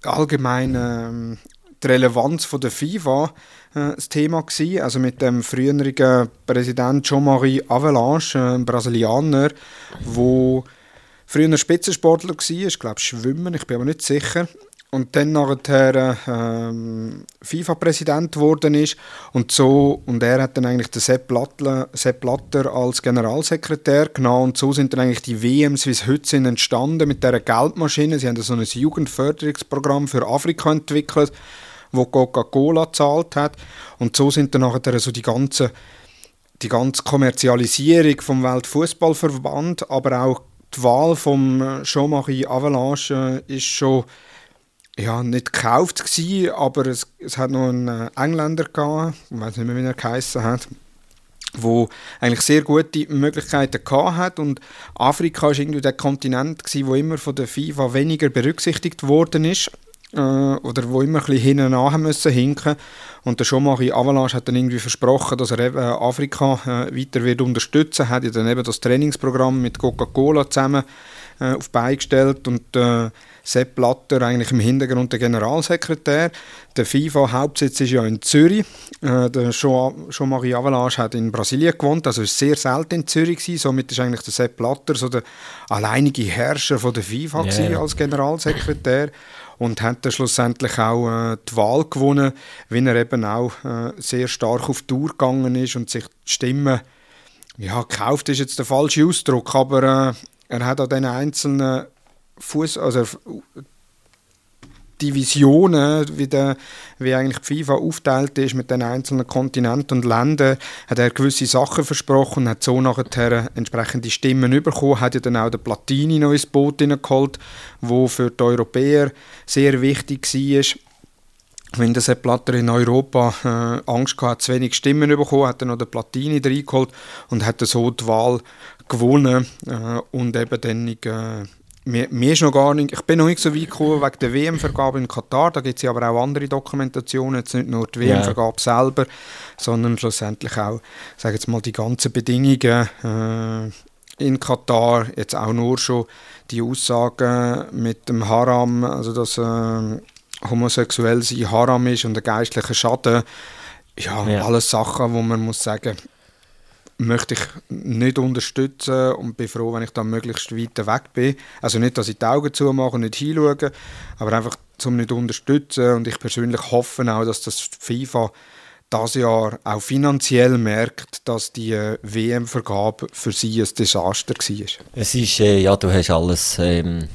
allgemein äh, die Relevanz von der FIFA äh, das Thema gewesen. Also mit dem früheren Präsident Jean-Marie Avalanche, äh, ein Brasilianer, wo früher Spitzensportler war, ich glaube Schwimmen, ich bin aber nicht sicher und dann nachher ähm, FIFA-Präsident geworden ist. Und so und er hat dann eigentlich den Sepp Blatter, Sepp Blatter als Generalsekretär genommen. Und so sind dann eigentlich die WMs, wie es heute sind, entstanden mit dieser Geldmaschine. Sie haben so ein Jugendförderungsprogramm für Afrika entwickelt, wo Coca-Cola zahlt hat. Und so sind dann nachher so die ganze die ganze Kommerzialisierung vom Weltfußballverband, aber auch die Wahl von Jean-Marie Avalanche ist schon ja, nicht gekauft gewesen, aber es, es hat noch einen äh, Engländer gehabt, ich weiß nicht mehr, wie er geheißen hat, wo eigentlich sehr gute Möglichkeiten gehabt hat. Und Afrika ist irgendwie der Kontinent gewesen, wo immer von der FIFA weniger berücksichtigt worden ist äh, oder wo immer ein bisschen hinten müssen hinken. Und der Schumacher Avalanche hat dann irgendwie versprochen, dass er eben Afrika äh, weiter wird unterstützen, hat ja dann eben das Trainingsprogramm mit Coca-Cola zusammen äh, auf beigestellt und äh, Sepp Blatter eigentlich im Hintergrund der Generalsekretär. Der FIFA-Hauptsitz ist ja in Zürich. Äh, der Jean-Marie Avalanche hat in Brasilien gewohnt, also ist sehr selten in Zürich gewesen. Somit ist eigentlich der Sepp Blatter so der alleinige Herrscher von der FIFA yeah. als Generalsekretär und hat dann schlussendlich auch äh, die Wahl gewonnen, wenn er eben auch äh, sehr stark auf Tour gegangen ist und sich die Stimme ja, gekauft ist jetzt der falsche Ausdruck, aber äh, er hat an den einzelnen Fuß, also Divisionen, wie, der, wie eigentlich die FIFA aufteilt ist mit den einzelnen Kontinenten und Ländern, hat er gewisse Sachen versprochen, hat so nachher entsprechende Stimmen bekommen, hat ja dann auch den Platini noch ins Boot geholt, wo für die Europäer sehr wichtig war. Wenn der Sepp Blatter in Europa äh, Angst hatte, zu wenig Stimmen bekommen, hat er noch den Platini reingeholt und hat so die Wahl gewonnen äh, und eben dann äh, mir, mir ist noch gar nicht, ich bin noch nicht so weit gekommen wegen der WM-Vergabe in Katar, da gibt es ja aber auch andere Dokumentationen, jetzt nicht nur die WM-Vergabe yeah. selber, sondern schlussendlich auch, sage jetzt mal, die ganzen Bedingungen äh, in Katar, jetzt auch nur schon die Aussagen mit dem Haram, also dass äh, homosexuell sein Haram ist und der geistliche Schaden, ja, yeah. alles Sachen, wo man muss sagen, möchte ich nicht unterstützen und bin froh, wenn ich dann möglichst weit weg bin. Also nicht, dass ich die Augen zumache und nicht hinschaue, aber einfach zum nicht unterstützen und ich persönlich hoffe auch, dass das FIFA das Jahr auch finanziell merkt, dass die äh, WM-Vergabe für sie ein Desaster war. Es ist, äh, ja, du hast alles ähm,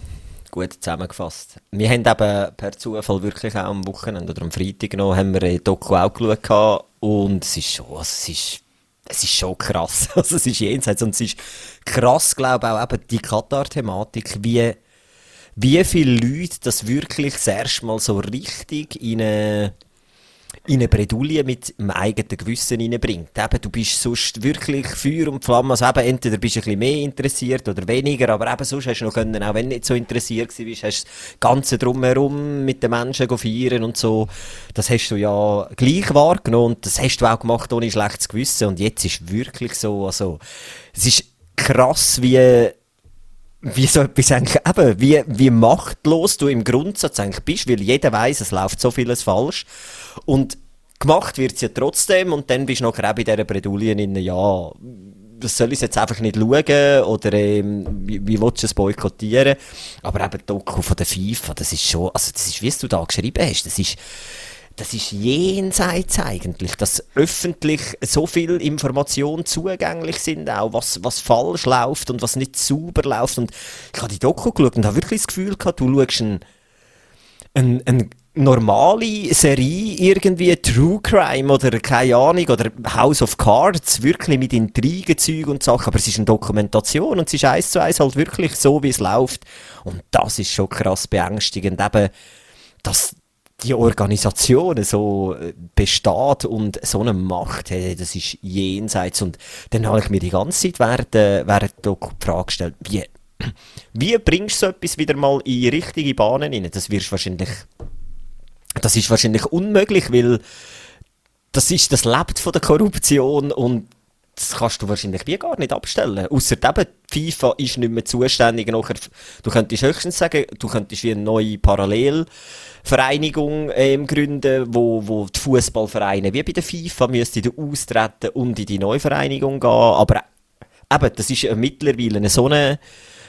gut zusammengefasst. Wir haben eben per Zufall wirklich auch am Wochenende oder am Freitag noch, haben wir ein Doku auch geschaut und es ist schon, es ist, es ist schon krass. (laughs) Also es ist jenseits und es ist krass, glaube ich, auch eben die Katar-Thematik, wie, wie viele Leute das wirklich das erste Mal so richtig in eine in eine Bredouille mit dem eigenen Gewissen reinbringt. Eben, du bist sonst wirklich Feuer und Flamme, also eben, entweder bist du ein bisschen mehr interessiert oder weniger, aber eben sonst hast du noch können, auch wenn du nicht so interessiert bist, hast du das Ganze drumherum mit den Menschen feiern und so, das hast du ja gleich wahrgenommen und das hast du auch gemacht ohne schlechtes Gewissen und jetzt ist wirklich so, also, es ist krass, wie wie so etwas eigentlich, eben, wie, wie machtlos du im Grundsatz eigentlich bist, weil jeder weiß, es läuft so vieles falsch. Und gemacht wird es ja trotzdem und dann bist du noch bei dieser Bredouille in, ja, das soll ich jetzt einfach nicht schauen oder ähm, wie, wie willst du es boykottieren? Aber eben die Doku von der FIFA, das ist schon, also das ist, wie du da geschrieben hast, das ist, das ist jenseits eigentlich, dass öffentlich so viel Informationen zugänglich sind, auch was, was falsch läuft und was nicht sauber läuft. Und ich habe die Doku geschaut und habe wirklich das Gefühl gehabt, du schaust einen, einen, einen normale Serie, irgendwie True Crime oder keine Ahnung, oder House of Cards, wirklich mit Intrigenzeug und Sachen, aber es ist eine Dokumentation und es ist eins zu eins halt wirklich so, wie es läuft. Und das ist schon krass beängstigend, eben, dass die Organisation so äh, besteht und so eine Macht hat, das ist jenseits. Und dann habe ich mir die ganze Zeit während, während der Frage gestellt, wie, (clears throat) wie bringst du so etwas wieder mal in richtige Bahnen rein? Das wirst wahrscheinlich das ist wahrscheinlich unmöglich, weil das ist, das lebt von der Korruption und das kannst du wahrscheinlich wie gar nicht abstellen. Außer eben, FIFA ist nicht mehr zuständig. Nachher, du könntest höchstens sagen, du könntest wie eine neue Parallelvereinigung ähm, gründen, wo, wo die Fußballvereine wie bei der FIFA müssten austreten und in die neue Vereinigung gehen. Aber eben, das ist mittlerweile eine so eine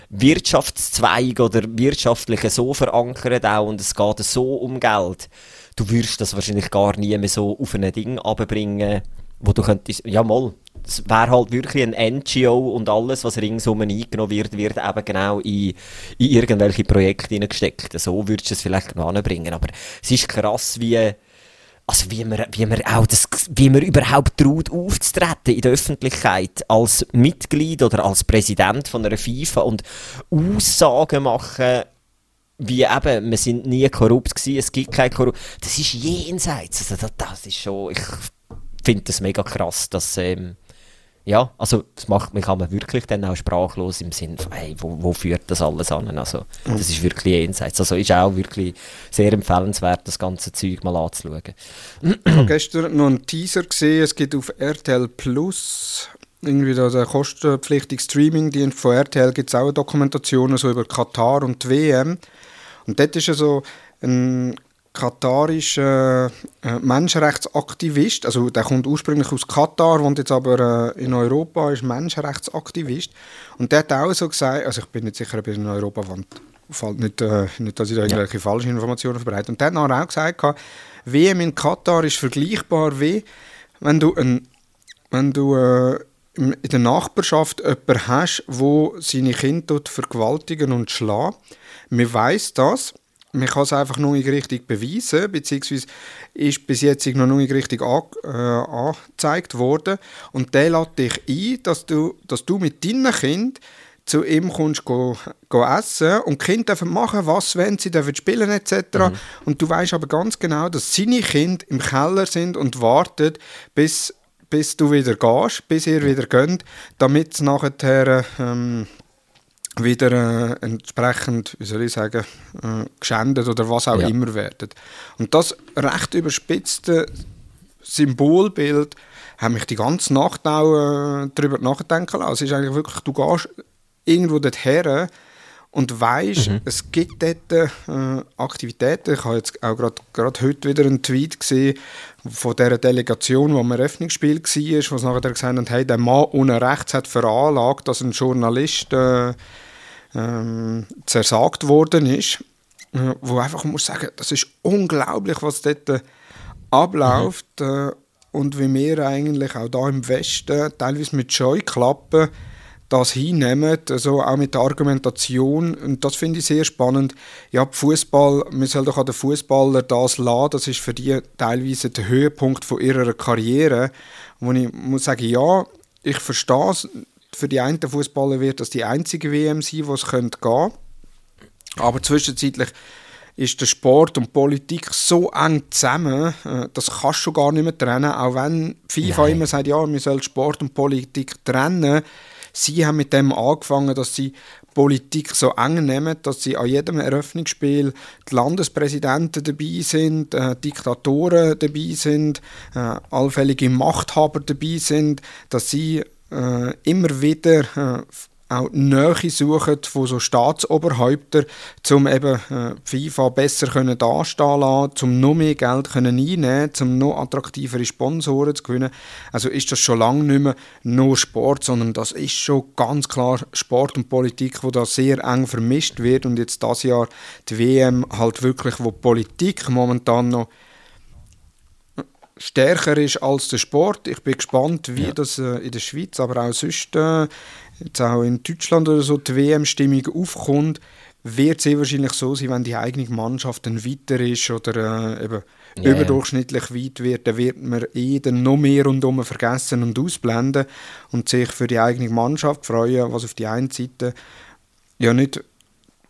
Wirtschaftszweig oder wirtschaftliche so verankert auch und es geht so um Geld. Du würdest das wahrscheinlich gar nie mehr so auf ein Ding abbringen, wo du könntest, ja mal, es wäre halt wirklich ein NGO und alles, was ringsum eingenommen wird, wird eben genau in, in irgendwelche Projekte hineingesteckt. So würdest du es vielleicht noch anbringen. Aber es ist krass, wie, also wie man, wie man auch das, wie man überhaupt traut aufzutreten in der Öffentlichkeit als Mitglied oder als Präsident von einer FIFA und Aussagen machen, wie eben, wir sind nie korrupt gewesen, es gibt keine Korruption. Das ist jenseits. Also das, das ist schon, ich finde das mega krass, dass, ähm, ja, also das macht mich aber wirklich dann auch sprachlos im Sinn von, hey, wo, wo führt das alles an? Also das ist wirklich jenseits. Also ist auch wirklich sehr empfehlenswert, das ganze Zeug mal anzuschauen. Ich habe gestern noch einen Teaser gesehen, es gibt auf RTL Plus irgendwie da der kostenpflichtige Streaming-Dienst von RTL gibt es auch Dokumentationen so über Katar und die WM. Und dort ist ja so ein katarischer äh, Menschenrechtsaktivist, also der kommt ursprünglich aus Katar, wohnt jetzt aber äh, in Europa, ist Menschenrechtsaktivist und der hat auch so gesagt, also ich bin nicht sicher, ob er in Europa wohnt, fällt nicht, äh, nicht, dass ich da irgendwelche ja. falschen Informationen verbreite. Und der hat auch gesagt, WM in Katar ist vergleichbar wie, wenn du, ein, wenn du äh, in der Nachbarschaft jemanden hast, wo seine Kinder vergewaltigen und schlagen. Man weiß das, man kann es einfach noch nicht richtig beweisen, beziehungsweise ist bis jetzt noch nicht richtig an, äh, angezeigt worden. Und der lädt dich ein, dass du, dass du mit deinen Kind zu ihm kommst go, go essen und die Kinder dürfen machen, was wenn sie dürfen spielen etc. Mhm. Und du weißt aber ganz genau, dass seine Kinder im Keller sind und warten, bis, bis du wieder gehst, bis ihr wieder geht, damit es nachher ähm, wieder äh, entsprechend, wie soll ich sagen, äh, geschändet oder was auch ja. immer werden. Und das recht überspitzte Symbolbild habe mich die ganze Nacht auch äh, darüber nachdenken lassen. Es ist eigentlich wirklich, du gehst irgendwo dorthin und weißt, mhm. es gibt dort äh, Aktivitäten. Ich habe jetzt auch gerade heute wieder einen Tweet gesehen von der Delegation, wo am Eröffnungsspiel war, wo sie nachher gesagt haben, hey, der Mann ohne rechts hat veranlagt, dass ein Journalist äh, ähm, zersagt worden ist, äh, wo einfach muss sagen, das ist unglaublich, was dort äh, abläuft. Mhm. Äh, und wie wir eigentlich auch da im Westen teilweise mit Scheuklappen das hinnehmen, also auch mit der Argumentation. Und das finde ich sehr spannend. Ja, Fußball, man soll doch an den Fußballer das lassen. Das ist für die teilweise der Höhepunkt von ihrer Karriere. Wo ich muss sagen, ja, ich verstehe es. Für die einen Fußballer wird das die einzige WM sein, wo es gehen könnte. Aber zwischenzeitlich ist der Sport und Politik so eng zusammen, äh, das kannst du gar nicht mehr trennen. Auch wenn FIFA Nein. immer sagt, ja, wir sollen Sport und Politik trennen Sie haben mit dem angefangen, dass sie Politik so eng nehmen, dass sie an jedem Eröffnungsspiel die Landespräsidenten dabei sind, äh, Diktatoren dabei sind, äh, allfällige Machthaber dabei sind, dass sie äh, immer wieder äh, auch Nähe suchen von so Staatsoberhäuptern, um eben äh, FIFA besser können dastehen lassen, um noch mehr Geld können einnehmen um noch attraktivere Sponsoren zu gewinnen. Also ist das schon lange nicht mehr nur Sport, sondern das ist schon ganz klar Sport und Politik, wo da sehr eng vermischt wird und jetzt das Jahr die WM halt wirklich, wo Politik momentan noch stärker ist als der Sport. Ich bin gespannt, wie ja. das äh, in der Schweiz, aber auch sonst äh, jetzt auch in Deutschland oder so die WM-Stimmung aufkommt, wird sehr wahrscheinlich so sein, wenn die eigene Mannschaft dann weiter ist oder äh, eben yeah. überdurchschnittlich weit wird, dann wird man eh dann noch mehr rundum vergessen und ausblenden und sich für die eigene Mannschaft freuen, was auf die einen Seite ja nicht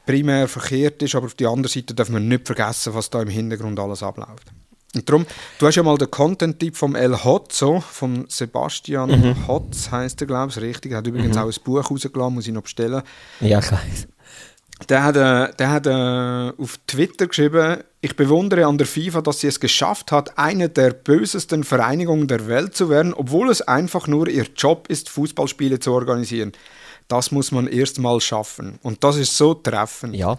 primär verkehrt ist, aber auf die andere Seite darf man nicht vergessen, was da im Hintergrund alles abläuft. Und darum, du hast ja mal den Content-Tipp vom El Hotzo, von Sebastian mhm. Hotz, heisst er, glaube ich, richtig. Er hat übrigens mhm. auch ein Buch rausgelassen, muss ich noch bestellen. Ja, ich weiß. Der hat, äh, der hat äh, auf Twitter geschrieben, ich bewundere an der FIFA, dass sie es geschafft hat, eine der bösesten Vereinigungen der Welt zu werden, obwohl es einfach nur ihr Job ist, Fußballspiele zu organisieren. Das muss man erst mal schaffen. Und das ist so treffend. Ja.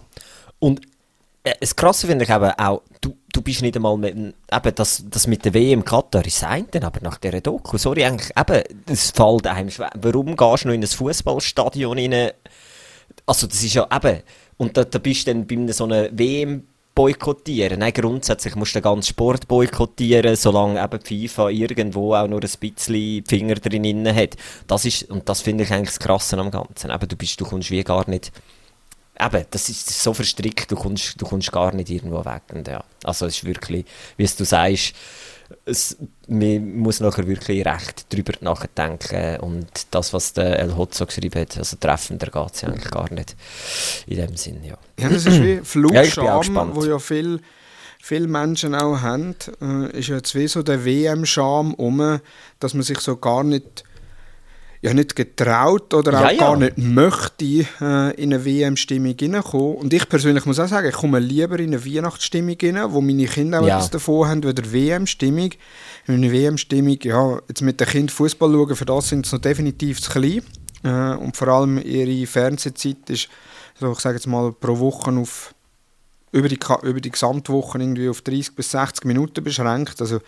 Und das Krasse finde ich eben auch, du, du bist nicht einmal mit, eben das, das mit der WM Katar ist ein, aber nach dieser Doku, sorry, eigentlich, eben, es fällt einem schwer. Warum gehst du noch in ein Fußballstadion rein? Also, das ist ja eben, und da, da bist du dann bei so einer WM boykottieren. Nein, grundsätzlich musst du den ganzen Sport boykottieren, solange eben FIFA irgendwo auch nur ein bisschen Finger drin hat. Das ist, und das finde ich eigentlich das Krasse am Ganzen. Eben, du, bist, du kommst wie gar nicht eben, das ist so verstrickt, du kommst, du kommst gar nicht irgendwo weg. Und ja, also es ist wirklich, wie du sagst, es, man muss nachher wirklich recht darüber nachdenken und das, was der El Hotzo geschrieben hat, also treffender geht es ja eigentlich gar nicht in dem Sinn, ja. Ja, das ist wie Flugscham, (clears throat) ja, wo ja viel viele Menschen auch haben, äh, ist jetzt wie so der WM-Scham um, dass man sich so gar nicht ja nicht getraut oder auch ja, ja. gar nicht möchte äh, in eine WM-Stimmung hineinkommen. Und ich persönlich muss auch sagen, ich komme lieber in eine Weihnachtsstimmung hinein, wo meine Kinder auch ja. etwas davon haben, wie der WM-Stimmung. Eine WM-Stimmung, ja, jetzt mit den Kindern Fußball schauen, für das sind sie noch definitiv zu klein. Äh, und vor allem ihre Fernsehzeit ist, so ich sage jetzt mal, pro Woche auf über die, über die Gesamtwoche irgendwie auf 30 bis 60 Minuten beschränkt. Also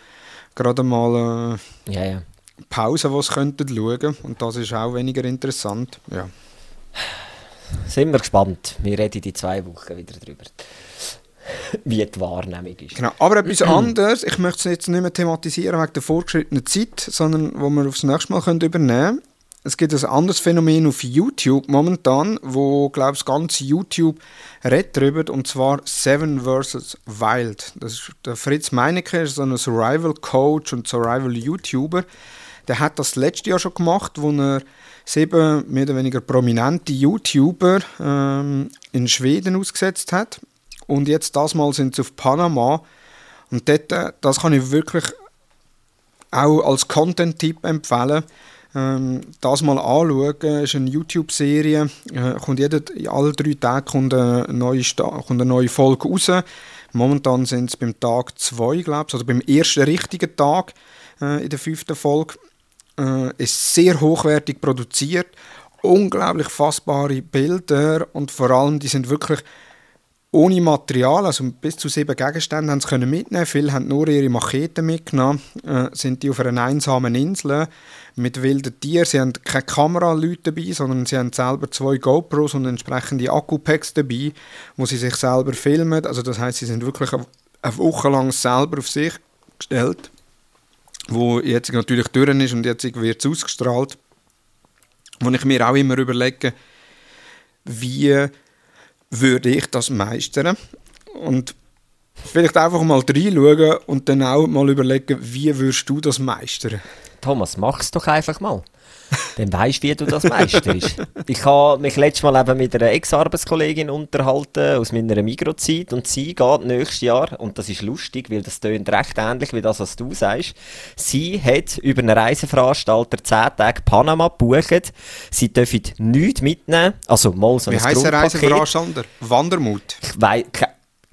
gerade mal äh, ja, ja Pause, die sie könnten schauen Und das ist auch weniger interessant. Ja. Sind wir gespannt. Wir reden in zwei Wochen wieder darüber, wie die Wahrnehmung ist. Genau. Aber etwas (clears throat) anderes, ich möchte es jetzt nicht mehr thematisieren wegen der fortgeschrittenen Zeit, sondern wo wir aufs nächste Mal können übernehmen können. Es gibt ein anderes Phänomen auf YouTube momentan, wo, glaube ich, ganz YouTube redet darüber, und zwar Seven vs. Wild. Das ist der Fritz Meinecke, ist so ein Survival-Coach und Survival-YouTuber. Der hat das letztes Jahr schon gemacht, wo er sieben mehr oder weniger prominente YouTuber ähm, in Schweden ausgesetzt hat. Und jetzt das Mal sind sie auf Panama. Und dort, äh, das kann ich wirklich auch als Content-Tipp empfehlen. Ähm, das mal anschauen, ist eine YouTube-Serie, äh, kommt jede, alle drei Tage kommt eine, neue, kommt eine neue Folge raus. Momentan sind es beim Tag 2, glaube ich, also beim ersten richtigen Tag äh, in der fünften Folge äh, ist sehr hochwertig produziert, unglaublich fassbare Bilder und vor allem, die sind wirklich ohne Material, also bis zu sieben Gegenstände haben sie können mitnehmen. Viele haben nur ihre Machete mitgenommen, äh, sind die auf einer einsamen Insel mit wilden Tieren. Sie haben keine Kameraleute dabei, sondern sie haben selber zwei GoPros und entsprechende Akkupacks dabei, wo sie sich selber filmen. Also das heißt, sie sind wirklich eine Woche lang selber auf sich gestellt wo jetzt natürlich durch ist und jetzt wird es ausgestrahlt, wo ich mir auch immer überlege, wie würde ich das meistern und vielleicht einfach mal reinschauen und dann auch mal überlegen, wie würdest du das meistern? Thomas, mach's doch einfach mal. Dann weißt du, wie du das meisterst. ich habe mich letztes Mal eben mit einer Ex-Arbeitskollegin unterhalten aus meiner Mikrozeit und sie geht nächstes Jahr, und das ist lustig, weil das tönt recht ähnlich wie das, was du sagst. Sie hat über einen Reiseveranstalter 10 Tage Panama gebucht. Sie dürfen nichts mitnehmen, also mal so Wie ein heisst der. Reiseveranstalter? Wandermut. Ich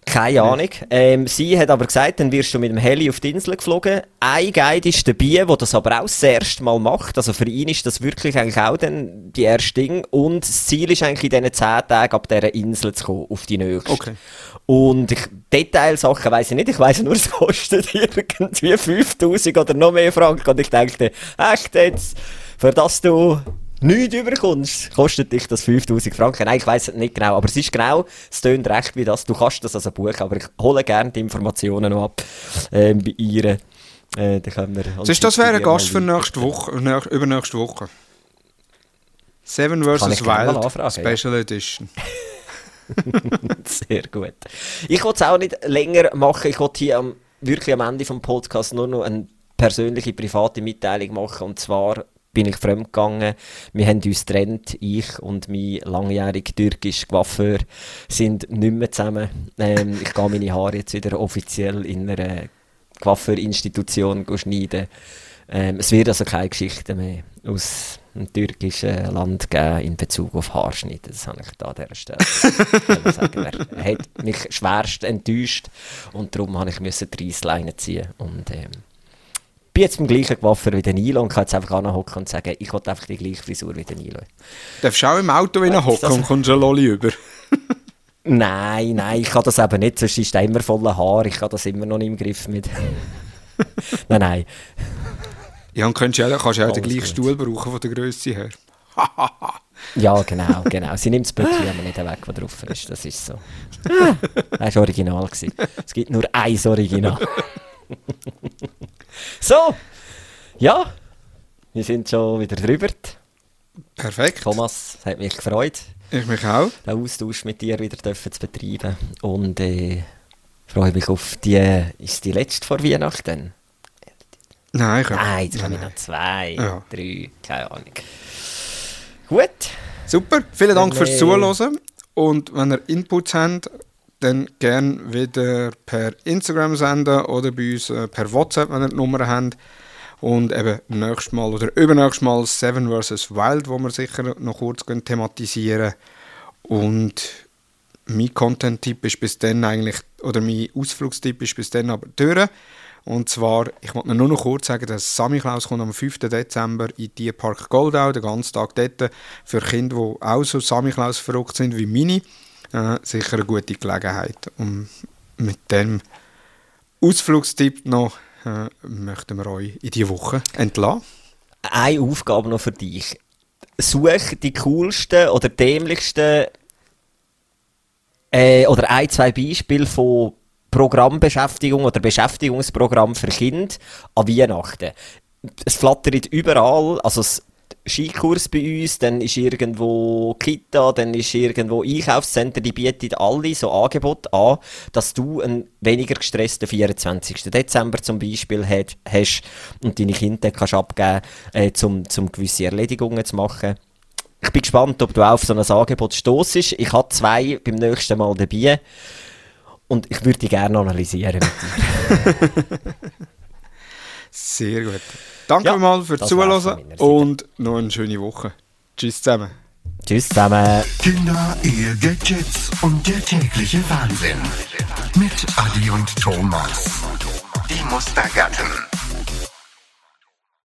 keine Ahnung. Ähm, sie hat aber gesagt, dann wirst du mit dem Heli auf die Insel geflogen. Ein Guide ist dabei, der das aber auch das erste Mal macht. Also für ihn ist das wirklich eigentlich auch dann die erste Ding. Und das Ziel ist eigentlich in diesen zehn Tagen ab dieser Insel zu kommen, auf die nächste. Okay. Und ich, Detailsachen weiss ich nicht. Ich weiss nur, es kostet (laughs) irgendwie 5000 oder noch mehr Franken. Und ich dachte, echt jetzt, für das du nichts überkommst, kostet dich das 5000 Franken. Nein, ich weiss es nicht genau. Aber es ist genau, es tönt recht wie das. Du kannst das also buchen. Aber ich hole gerne die Informationen noch ab ähm, bei ihr. Äh, dann können wir Siehst das wäre ein Gast für nächste Woche, übernächste Woche. Seven vs. Wild anfragen, ja. Special Edition. (laughs) Sehr gut. Ich will es auch nicht länger machen. Ich will hier am, wirklich am Ende vom Podcast nur noch eine persönliche, private Mitteilung machen. Und zwar bin ich fremdgegangen. Wir haben uns getrennt. Ich und mein langjähriger türkischer Coiffeur sind nicht mehr zusammen. Ähm, ich gehe meine Haare jetzt wieder offiziell in einer Coiffeur-Institution schneiden. Ähm, es wird also keine Geschichte mehr aus dem türkischen Land geben in Bezug auf Haarschnitt. Das habe ich da an dieser Stelle (laughs) sagen. Er hat mich schwerst enttäuscht und darum habe ich die Reissleine ziehen. Und ähm, bin jetzt beim gleichen Coiffeur wie der Nilo und kann jetzt einfach anhocken und sagen, ich will einfach die gleiche Frisur wie der Nilo. Darfst du auch im Auto hocken und kommst ein Lolli über. (laughs) Nein, nein, ich kann das eben nicht, sonst ist er immer voller Haar, ich habe das immer noch nicht im Griff mit. (laughs) nein, nein. Ja, und kannst ja, kannst ja auch den gleichen. Stuhl brauchen von der Größe her. (laughs) Ja, genau, genau. Sie nimmt das Böckchen aber nicht weg, was drauf ist. Das ist so. Das war original. Gewesen. Es gibt nur eins Original. So, ja, wir sind schon wieder drüber. Perfekt. Thomas, es hat mich gefreut, Ich mich auch. den Austausch mit dir wieder dürfen zu betreiben. Und äh, freue mich auf die, ist die letzte vor Weihnachten? Nein, ich Nein, jetzt haben wir noch zwei, Ja. drei, keine Ahnung. Gut. Super, vielen Dank fürs äh, Zuhören. Und wenn ihr Inputs habt, dann gerne wieder per Instagram senden oder bei uns äh, per WhatsApp, wenn ihr die Nummer habt. Und eben nächstes Mal oder übernächstes Mal Seven vs. Wild, wo wir sicher noch kurz thematisieren. Und mein Content-Tipp ist bis dann eigentlich, oder mein Ausflugstipp ist bis dann aber durch. Und zwar, ich wollte nur noch kurz sagen, dass Sammy Klaus kommt am 5. Dezember in die Park Goldau, den ganzen Tag dort, für Kinder, die auch so Sammy Klaus verrückt sind wie meine, äh, sicher eine gute Gelegenheit. Und mit dem Ausflugstipp noch äh, möchten wir euch in die Woche entlassen. eine Aufgabe noch für dich. Such die coolsten oder dämlichsten äh, oder ein, zwei Beispiele von Programmbeschäftigung oder Beschäftigungsprogramm für Kinder an Weihnachten. Es flattert überall, also das Skikurs bei uns, dann ist irgendwo Kita, dann ist irgendwo Einkaufscenter, die bieten alle so Angebote an, dass du einen weniger gestressten 24. Dezember zum Beispiel hast und deine Kinder kannst abgeben, äh, zum, zum gewisse Erledigungen zu machen. Ich bin gespannt, ob du auf so ein Angebot stossest. Ich habe zwei beim nächsten Mal dabei und ich würde die gerne analysieren mit dir. (laughs) Sehr gut. Danke Ja, mal fürs das Zuhören und noch eine schöne Woche. Tschüss zusammen. Tschüss zusammen. Kinder, Ehe, Gadgets und der tägliche Wahnsinn. Mit Adi und Thomas. Die Mustergatten.